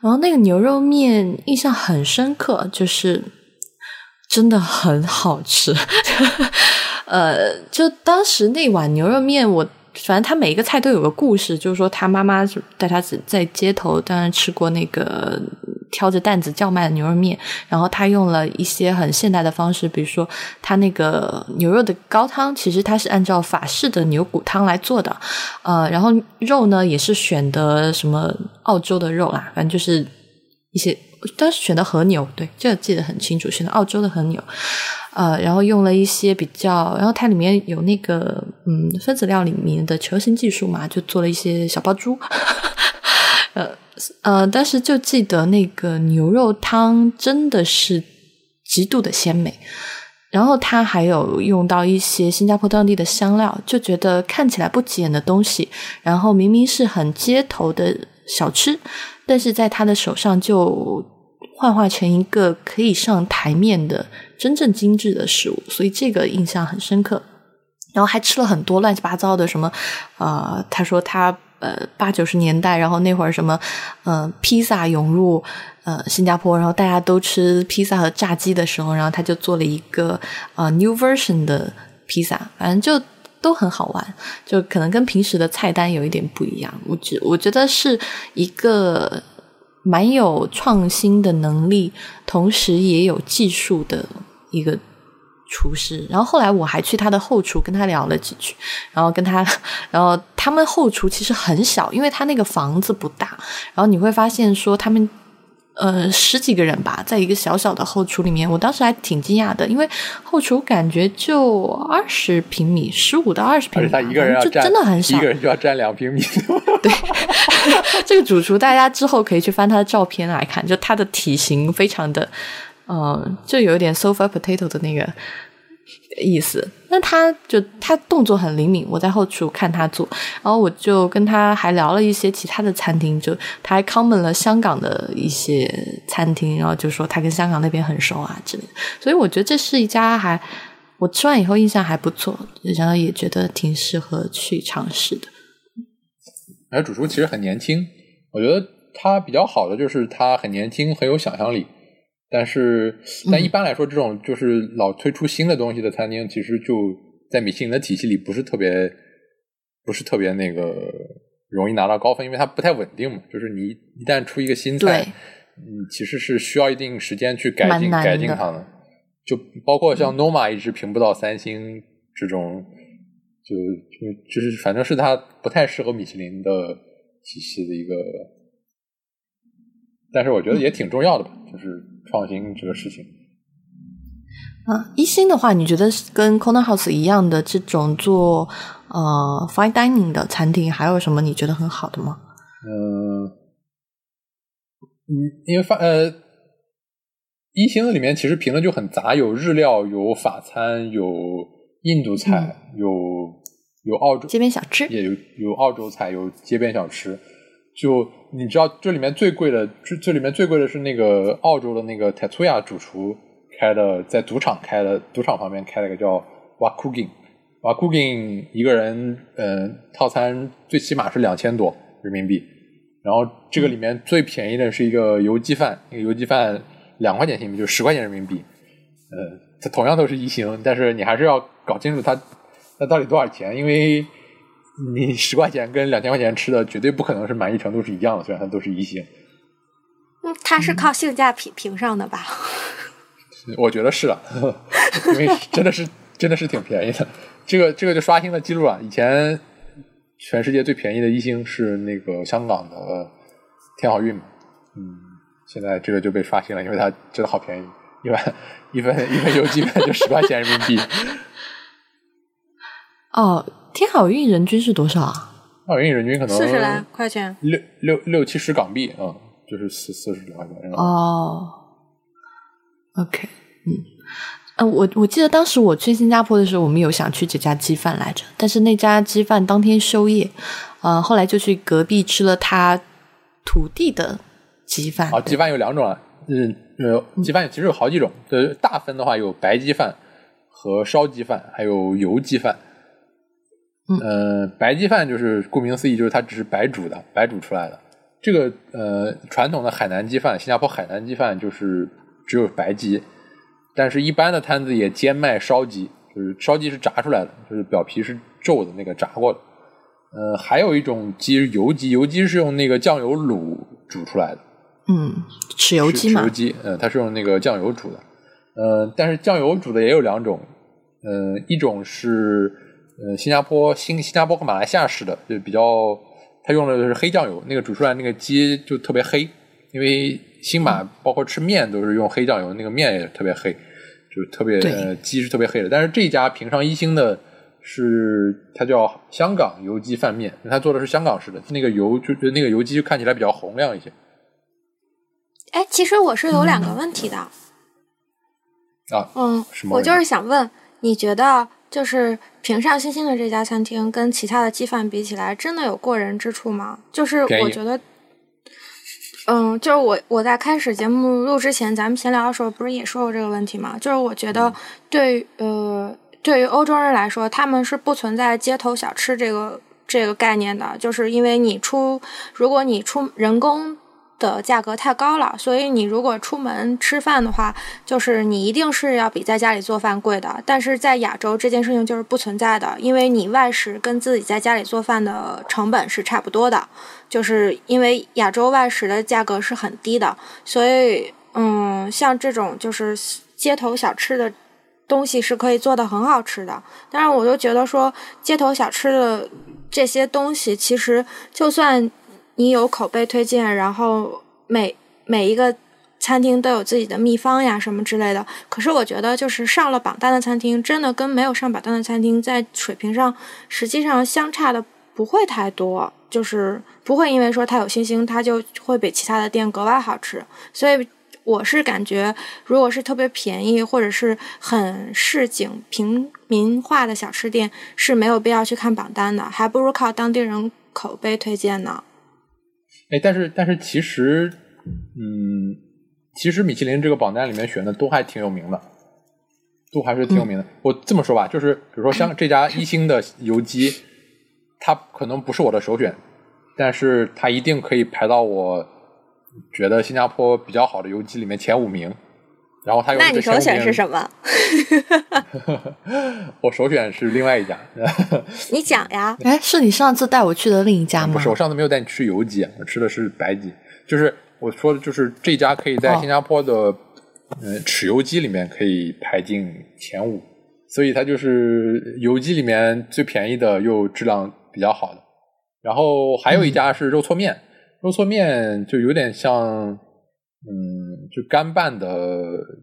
然后那个牛肉面印象很深刻，就是真的很好吃。呃，就当时那碗牛肉面，我反正他每一个菜都有个故事，就是说他妈妈带他在街头当然吃过那个挑着担子叫卖的牛肉面，然后他用了一些很现代的方式，比如说他那个牛肉的高汤，其实他是按照法式的牛骨汤来做的，呃，然后肉呢也是选的什么澳洲的肉啦，反正就是一些当时选的和牛，对，这个记得很清楚，选的澳洲的和牛。呃，然后用了一些比较，然后它里面有那个嗯分子料里面的球形技术嘛，就做了一些小爆珠。呃呃，但是就记得那个牛肉汤真的是极度的鲜美，然后他还有用到一些新加坡当地的香料，就觉得看起来不起眼的东西，然后明明是很街头的小吃，但是在他的手上就幻化成一个可以上台面的。真正精致的食物，所以这个印象很深刻。然后还吃了很多乱七八糟的什么，呃，他说他呃八九十年代，然后那会儿什么，呃，披萨涌入呃新加坡，然后大家都吃披萨和炸鸡的时候，然后他就做了一个呃 new version 的披萨，反正就都很好玩，就可能跟平时的菜单有一点不一样。我觉我觉得是一个蛮有创新的能力，同时也有技术的。一个厨师，然后后来我还去他的后厨跟他聊了几句，然后跟他，然后他们后厨其实很小，因为他那个房子不大，然后你会发现说他们呃十几个人吧，在一个小小的后厨里面，我当时还挺惊讶的，因为后厨感觉就二十平米，十五到二十平米，他一个人要真的很小，一个人就要占两平米，对，这个主厨大家之后可以去翻他的照片来看，就他的体型非常的。嗯，就有一点 sofa potato 的那个意思。那他就他动作很灵敏，我在后厨看他做，然后我就跟他还聊了一些其他的餐厅，就他还 comment 了香港的一些餐厅，然后就说他跟香港那边很熟啊之类的。所以我觉得这是一家还我吃完以后印象还不错，然后也觉得挺适合去尝试的。而主厨其实很年轻，我觉得他比较好的就是他很年轻，很有想象力。但是，但一般来说，这种就是老推出新的东西的餐厅，其实就在米其林的体系里不是特别，不是特别那个容易拿到高分，因为它不太稳定嘛。就是你一旦出一个新菜，嗯，其实是需要一定时间去改进改进它的。就包括像 Noma 一直评不到三星这种，就就就是反正是它不太适合米其林的体系的一个。但是我觉得也挺重要的吧，就是。创新这个事情啊，一星的话，你觉得跟 Corner House 一样的这种做呃 fine dining 的餐厅，还有什么你觉得很好的吗？嗯嗯，因为发呃一星的里面其实评论就很杂，有日料，有法餐，有印度菜，有有澳洲街边小吃，也有有澳洲菜，有街边小吃。就你知道，这里面最贵的，这这里面最贵的是那个澳洲的那个 Tatuya 主厨开的，在赌场开的，赌场旁边开了个叫 Wakugin，Wakugin 一个人，嗯，套餐最起码是两千多人民币，然后这个里面最便宜的是一个油鸡饭，那个油鸡饭两块钱新币，就十块钱人民币，呃，它同样都是一星，但是你还是要搞清楚它它到底多少钱，因为。你十块钱跟两千块钱吃的绝对不可能是满意程度是一样的，虽然它都是一星。嗯，它是靠性价比评上的吧？我觉得是啊，因为真的是真的是挺便宜的。这个这个就刷新了记录啊！以前全世界最便宜的一星是那个香港的天好运嘛，嗯，现在这个就被刷新了，因为它真的好便宜，一碗一份一份油鸡面就十块钱人民币。哦。天好运人均是多少啊？天好运人均可能四十来块钱，六六六七十港币啊，就是四四十来块钱。哦，OK，嗯，呃，我我记得当时我去新加坡的时候，我们有想去这家鸡饭来着，但是那家鸡饭当天休业，呃，后来就去隔壁吃了他土地的鸡饭。啊，鸡饭有两种啊，嗯呃，鸡饭其实有好几种，呃，大分的话有白鸡饭和烧鸡饭，还有油鸡饭。呃，白鸡饭就是顾名思义，就是它只是白煮的，白煮出来的。这个呃，传统的海南鸡饭，新加坡海南鸡饭就是只有白鸡，但是一般的摊子也兼卖烧鸡，就是烧鸡是炸出来的，就是表皮是皱的那个炸过的。呃，还有一种鸡是油鸡，油鸡是用那个酱油卤煮出来的。嗯，豉油鸡嘛。豉油鸡，嗯，它是用那个酱油煮的。呃，但是酱油煮的也有两种，呃，一种是呃新加坡新新加坡和马来西亚式的，就比较，他用的是黑酱油，那个煮出来那个鸡就特别黑，因为新马包括吃面都是用黑酱油，那个面也特别黑，就特别呃鸡是特别黑的。但是这家评上一星的是它叫香港油鸡饭面，它做的是香港式的，那个油就那个油鸡就看起来比较红亮一些。哎，其实我是有两个问题的。啊，嗯，我就是想问，你觉得就是平上星星的这家餐厅跟其他的鸡饭比起来，真的有过人之处吗？就是我觉得，嗯，就是我我在开始节目录之前，咱们闲聊的时候不是也说过这个问题吗？就是我觉得对呃，对于欧洲人来说，他们是不存在街头小吃这个这个概念的，就是因为你出，如果你出人工。的价格太高了，所以你如果出门吃饭的话，就是你一定是要比在家里做饭贵的。但是在亚洲这件事情就是不存在的，因为你外食跟自己在家里做饭的成本是差不多的，就是因为亚洲外食的价格是很低的，所以嗯，像这种就是街头小吃的东西是可以做的很好吃的。但是我就觉得说，街头小吃的这些东西其实就算。你有口碑推荐，然后每每一个餐厅都有自己的秘方呀，什么之类的。可是我觉得，就是上了榜单的餐厅，真的跟没有上榜单的餐厅在水平上，实际上相差的不会太多，就是不会因为说它有星星，它就会比其他的店格外好吃。所以我是感觉，如果是特别便宜或者是很市井平民化的小吃店，是没有必要去看榜单的，还不如靠当地人口碑推荐呢。哎，但是但是其实，嗯，其实米其林这个榜单里面选的都还挺有名的，都还是挺有名的。我这么说吧，就是比如说像这家一星的油鸡，它可能不是我的首选，但是它一定可以排到我觉得新加坡比较好的油鸡里面前五名。然后他有那你首选是什么？我首选是另外一家。你讲呀？哎，是你上次带我去的另一家吗？不是，我上次没有带你吃油鸡，我吃的是白鸡。就是我说的，就是这家可以在新加坡的呃豉油鸡里面可以排进前五，所以它就是油鸡里面最便宜的又质量比较好的。然后还有一家是肉搓面，肉搓面就有点像。嗯，就干拌的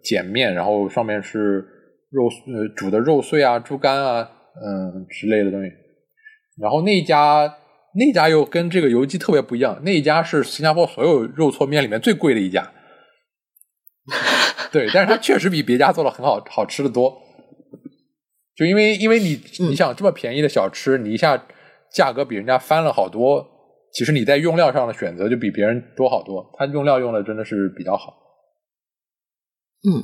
碱面，然后上面是肉呃煮的肉碎啊、猪肝啊，嗯之类的东西。然后那家那家又跟这个油鸡特别不一样，那一家是新加坡所有肉搓面里面最贵的一家。对，但是它确实比别家做的很好，好吃的多。就因为因为你你想这么便宜的小吃，你一下价格比人家翻了好多。其实你在用料上的选择就比别人多好多，他用料用的真的是比较好。嗯，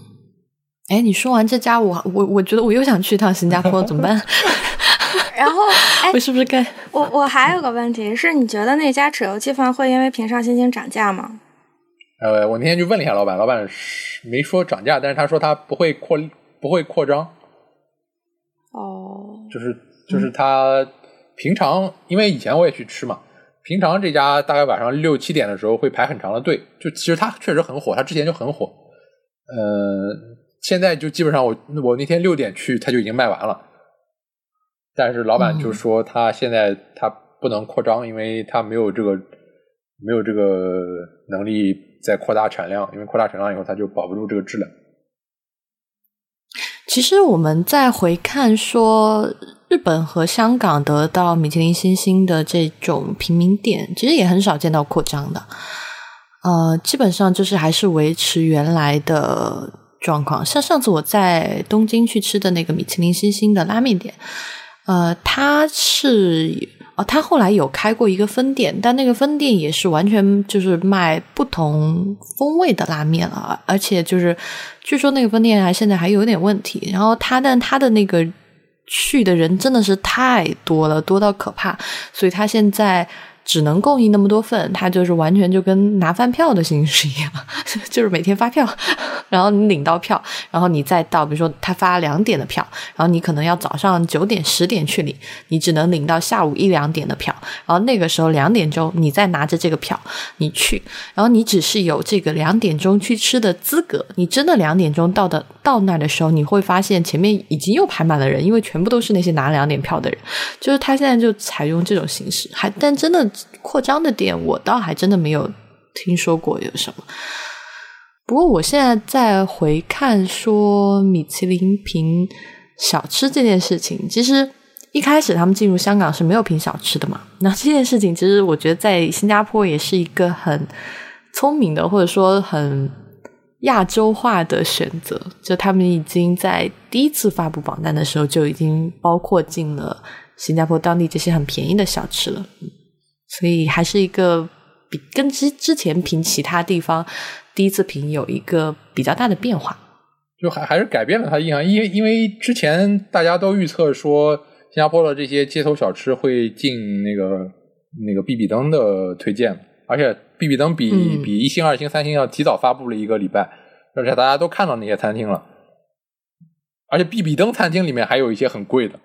哎，你说完这家，我我我觉得我又想去一趟新加坡，怎么办？然后，哎，我是不是该？我我还有个问题是，你觉得那家豉油鸡饭会因为平上星星涨价吗？呃，我那天就问了一下老板，老板没说涨价，但是他说他不会扩不会扩张。哦，就是就是他平常，因为以前我也去吃嘛。平常这家大概晚上六七点的时候会排很长的队，就其实他确实很火，他之前就很火。呃，现在就基本上我我那天六点去，它就已经卖完了。但是老板就说他现在他不能扩张，因为他没有这个没有这个能力再扩大产量，因为扩大产量以后他就保不住这个质量。其实我们再回看说。日本和香港得到米其林星星的这种平民店，其实也很少见到扩张的。呃，基本上就是还是维持原来的状况。像上次我在东京去吃的那个米其林星星的拉面店，呃，它是哦，它后来有开过一个分店，但那个分店也是完全就是卖不同风味的拉面了，而且就是据说那个分店还现在还有点问题。然后它但它的那个。去的人真的是太多了，多到可怕，所以他现在只能供应那么多份，它就是完全就跟拿饭票的形式一样，就是每天发票，然后你领到票，然后你再到，比如说他发两点的票，然后你可能要早上九点十点去领，你只能领到下午一两点的票，然后那个时候两点钟你再拿着这个票你去，然后你只是有这个两点钟去吃的资格，你真的两点钟到的到那的时候，你会发现前面已经又排满了人，因为全部都是那些拿两点票的人，就是他现在就采用这种形式，还但真的。扩张的店，我倒还真的没有听说过有什么。不过我现在在回看说米其林评小吃这件事情，其实一开始他们进入香港是没有评小吃的嘛。那这件事情其实我觉得在新加坡也是一个很聪明的，或者说很亚洲化的选择。就他们已经在第一次发布榜单的时候就已经包括进了新加坡当地这些很便宜的小吃了。所以还是一个比跟之之前评其他地方第一次评有一个比较大的变化，就还还是改变了他印象，因为因为之前大家都预测说新加坡的这些街头小吃会进那个那个比比登的推荐，而且比比登比比一星、二星、三星要提早发布了一个礼拜，而且大家都看到那些餐厅了，而且比比登餐厅里面还有一些很贵的，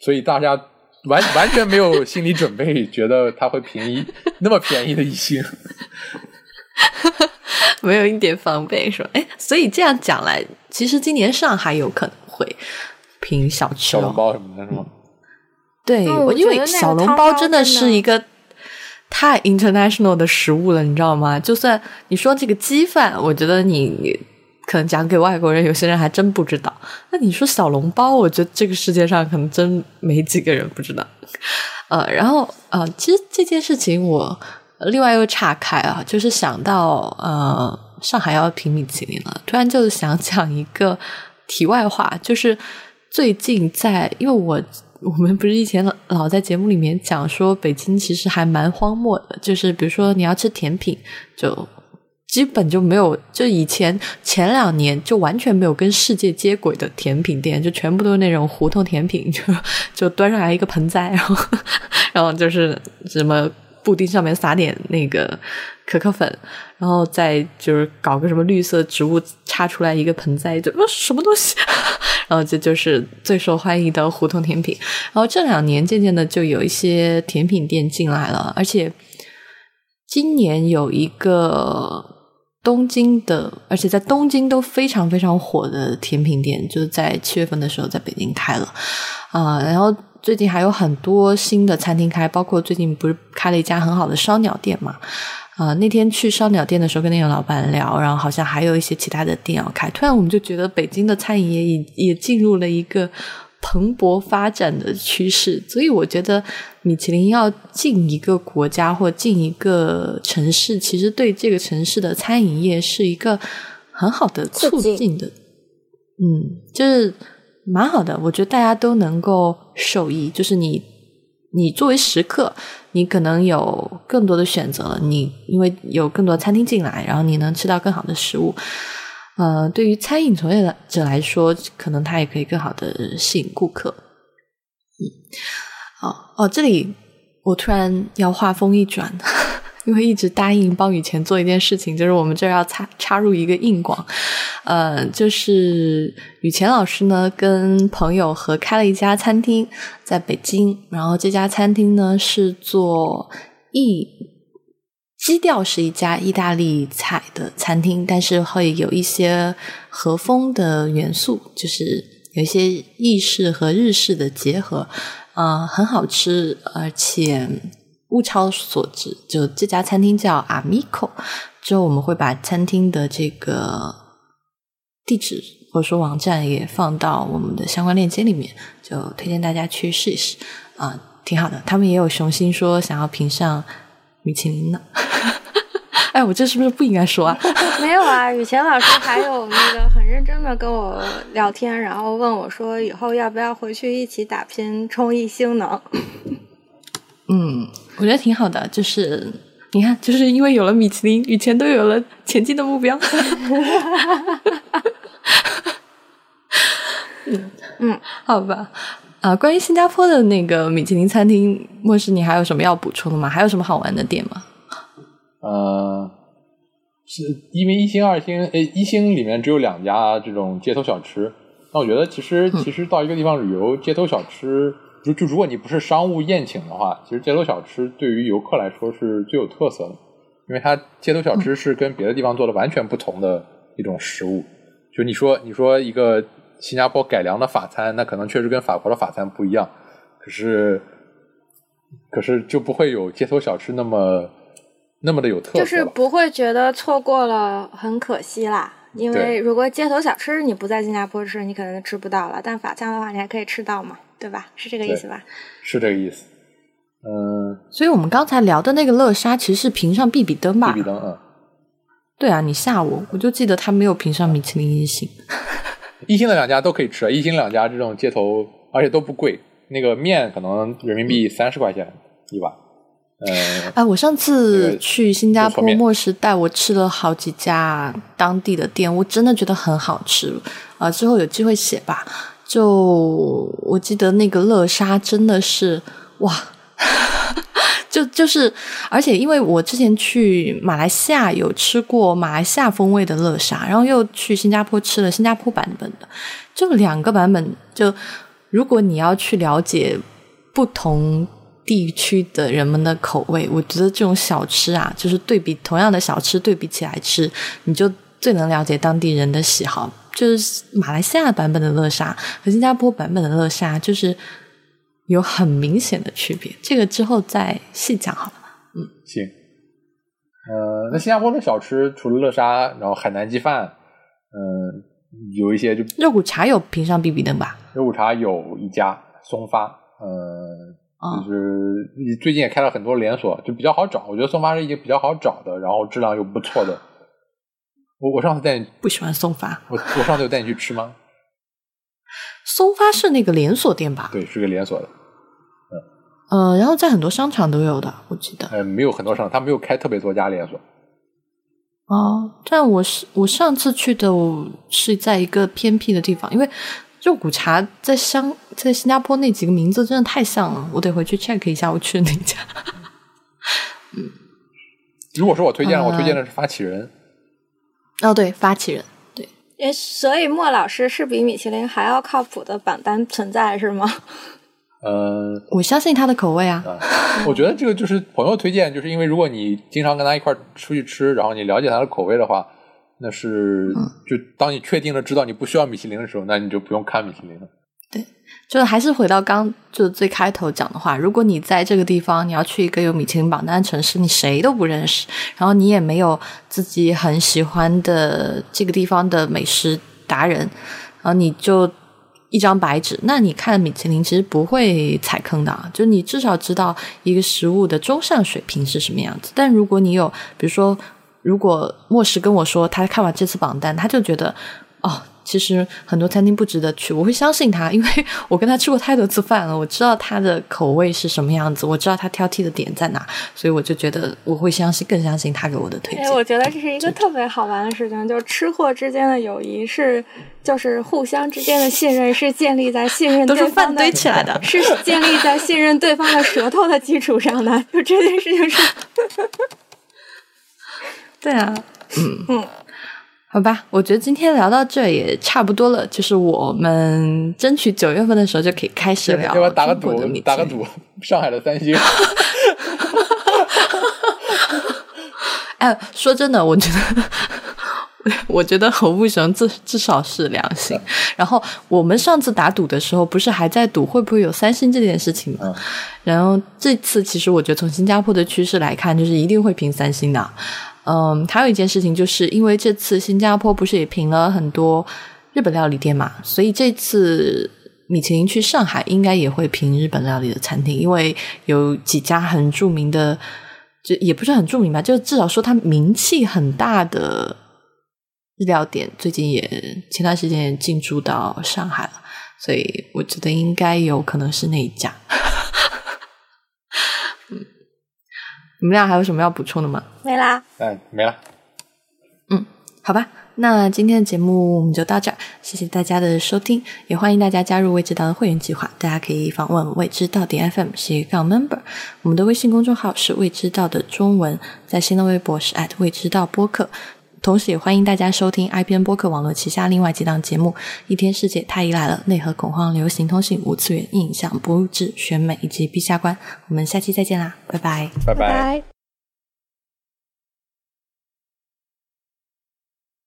所以大家。完完全没有心理准备，觉得它会便宜那么便宜的一星，没有一点防备是吧？哎，所以这样讲来，其实今年上海有可能会评小吃、小笼包什么的，是吗？对，我因为小笼包真的是一个太 international 的食物了，你知道吗？就算你说这个鸡饭，我觉得你。可能讲给外国人，有些人还真不知道。那你说小笼包，我觉得这个世界上可能真没几个人不知道。呃，然后呃，其实这件事情我另外又岔开啊，就是想到呃，上海要评米其林了，突然就想讲一个题外话，就是最近在，因为我我们不是以前老在节目里面讲说，北京其实还蛮荒漠的，就是比如说你要吃甜品就。基本就没有，就以前前两年就完全没有跟世界接轨的甜品店，就全部都是那种胡同甜品，就 就端上来一个盆栽，然后然后就是什么布丁上面撒点那个可可粉，然后再就是搞个什么绿色植物插出来一个盆栽，就什么东西，然后这就是最受欢迎的胡同甜品。然后这两年渐渐的就有一些甜品店进来了，而且今年有一个。东京的，而且在东京都非常非常火的甜品店，就是在七月份的时候在北京开了啊。然后最近还有很多新的餐厅开，包括最近不是开了一家很好的烧鸟店嘛？啊，那天去烧鸟店的时候跟那个老板聊，然后好像还有一些其他的店要开。突然我们就觉得北京的餐饮业也也进入了一个。蓬勃发展的趋势，所以我觉得米其林要进一个国家或进一个城市，其实对这个城市的餐饮业是一个很好的促进的。嗯，就是蛮好的，我觉得大家都能够受益。就是你，你作为食客，你可能有更多的选择，你因为有更多餐厅进来，然后你能吃到更好的食物。呃，对于餐饮从业者来说，可能他也可以更好的吸引顾客。嗯，好哦，这里我突然要话锋一转，因为一直答应帮雨前做一件事情，就是我们这儿要插插入一个硬广。呃，就是雨前老师呢跟朋友合开了一家餐厅，在北京，然后这家餐厅呢是做意。基调是一家意大利菜的餐厅，但是会有一些和风的元素，就是有一些意式和日式的结合，啊，很好吃，而且物超所值。就这家餐厅叫 Amico，之后我们会把餐厅的这个地址或者说网站也放到我们的相关链接里面，就推荐大家去试一试，啊，挺好的。他们也有雄心说想要评上。米其林呢？哎，我这是不是不应该说啊？没有啊，雨前老师还有那个很认真的跟我聊天，然后问我说以后要不要回去一起打拼冲一星呢？嗯，我觉得挺好的，就是你看，就是因为有了米其林，雨前都有了前进的目标。嗯嗯，好吧。啊，关于新加坡的那个米其林餐厅，莫师，你还有什么要补充的吗？还有什么好玩的店吗？呃，是因为一星、二星，诶，一星里面只有两家这种街头小吃。那我觉得，其实其实到一个地方旅游，街头小吃，就就如果你不是商务宴请的话，其实街头小吃对于游客来说是最有特色的，因为它街头小吃是跟别的地方做的完全不同的一种食物。就你说，你说一个。新加坡改良的法餐，那可能确实跟法国的法餐不一样，可是，可是就不会有街头小吃那么那么的有特色，就是不会觉得错过了很可惜啦。因为如果街头小吃你不在新加坡吃，你可能吃不到了，但法餐的话，你还可以吃到嘛，对吧？是这个意思吧？是这个意思。嗯，所以我们刚才聊的那个乐沙其实是评上必比登吧？必比登，嗯，对啊，你吓我，我就记得他没有评上米其林一星。一星的两家都可以吃，一星两家这种街头，而且都不贵。那个面可能人民币三十块钱一碗。呃，哎，我上次去新加坡，莫时带我吃了好几家当地的店，我真的觉得很好吃。啊，之后有机会写吧。就我记得那个乐沙真的是哇。就是，而且因为我之前去马来西亚有吃过马来西亚风味的乐沙，然后又去新加坡吃了新加坡版本的，就两个版本。就如果你要去了解不同地区的人们的口味，我觉得这种小吃啊，就是对比同样的小吃对比起来吃，你就最能了解当地人的喜好。就是马来西亚版本的乐沙和新加坡版本的乐沙，就是。有很明显的区别，这个之后再细讲好了。嗯，行。呃，那新加坡的小吃除了乐沙，然后海南鸡饭，嗯，有一些就肉骨茶有平上必比登吧？肉骨茶有一家松发，呃，就是最近也开了很多连锁，就比较好找。我觉得松发是一个比较好找的，然后质量又不错的。我我上次带你不喜欢松发，我我上次有带你去吃吗？松发是那个连锁店吧？对，是个连锁的。嗯，呃，然后在很多商场都有的，我记得。呃，没有很多商场，他没有开特别多家连锁。哦，但我是我上次去的，我是在一个偏僻的地方，因为肉骨茶在香在新加坡那几个名字真的太像了，我得回去 check 一下我去的那家。嗯，如果说我推荐了，我推荐的是发起人。哦，对，发起人。诶，所以莫老师是比米其林还要靠谱的榜单存在是吗？呃，我相信他的口味啊。我觉得这个就是朋友推荐，就是因为如果你经常跟他一块出去吃，然后你了解他的口味的话，那是就当你确定了知道你不需要米其林的时候，那你就不用看米其林了。对，就还是回到刚就最开头讲的话，如果你在这个地方，你要去一个有米其林榜单的城市，你谁都不认识，然后你也没有自己很喜欢的这个地方的美食达人，然后你就一张白纸，那你看米其林其实不会踩坑的，就你至少知道一个食物的中上水平是什么样子。但如果你有，比如说，如果莫石跟我说他看完这次榜单，他就觉得哦。其实很多餐厅不值得去，我会相信他，因为 我跟他吃过太多次饭了，我知道他的口味是什么样子，我知道他挑剔的点在哪，所以我就觉得我会相信，更相信他给我的推荐。我觉得这是一个特别好玩的事情，就是吃货之间的友谊是，就是互相之间的信任是建立在信任，都是饭堆起来的，是建立在信任对方的舌头的基础上的，就这件事情是，对啊，嗯嗯。好吧，我觉得今天聊到这也差不多了，就是我们争取九月份的时候就可以开始聊。要不要打个赌？打个赌，上海的三星。哎，说真的，我觉得，我觉得侯不雄至至少是良心。然后我们上次打赌的时候，不是还在赌会不会有三星这件事情吗？然后这次其实我觉得从新加坡的趋势来看，就是一定会评三星的。嗯，还有一件事情，就是因为这次新加坡不是也评了很多日本料理店嘛，所以这次米其林去上海应该也会评日本料理的餐厅，因为有几家很著名的，就也不是很著名吧，就至少说它名气很大的日料店，最近也前段时间也进驻到上海了，所以我觉得应该有可能是那一家。你们俩还有什么要补充的吗？没啦。嗯，没了。嗯，好吧，那今天的节目我们就到这儿，谢谢大家的收听，也欢迎大家加入未知道的会员计划。大家可以访问未知道点 FM 斜杠 member，我们的微信公众号是未知道的中文，在新浪微博是未知道播客。同时也欢迎大家收听 IPN 播客网络旗下另外几档节目《一天世界太医来了》、内核恐慌、流行通信、五次元印象、不治选美以及陛下观。我们下期再见啦，拜拜，拜拜。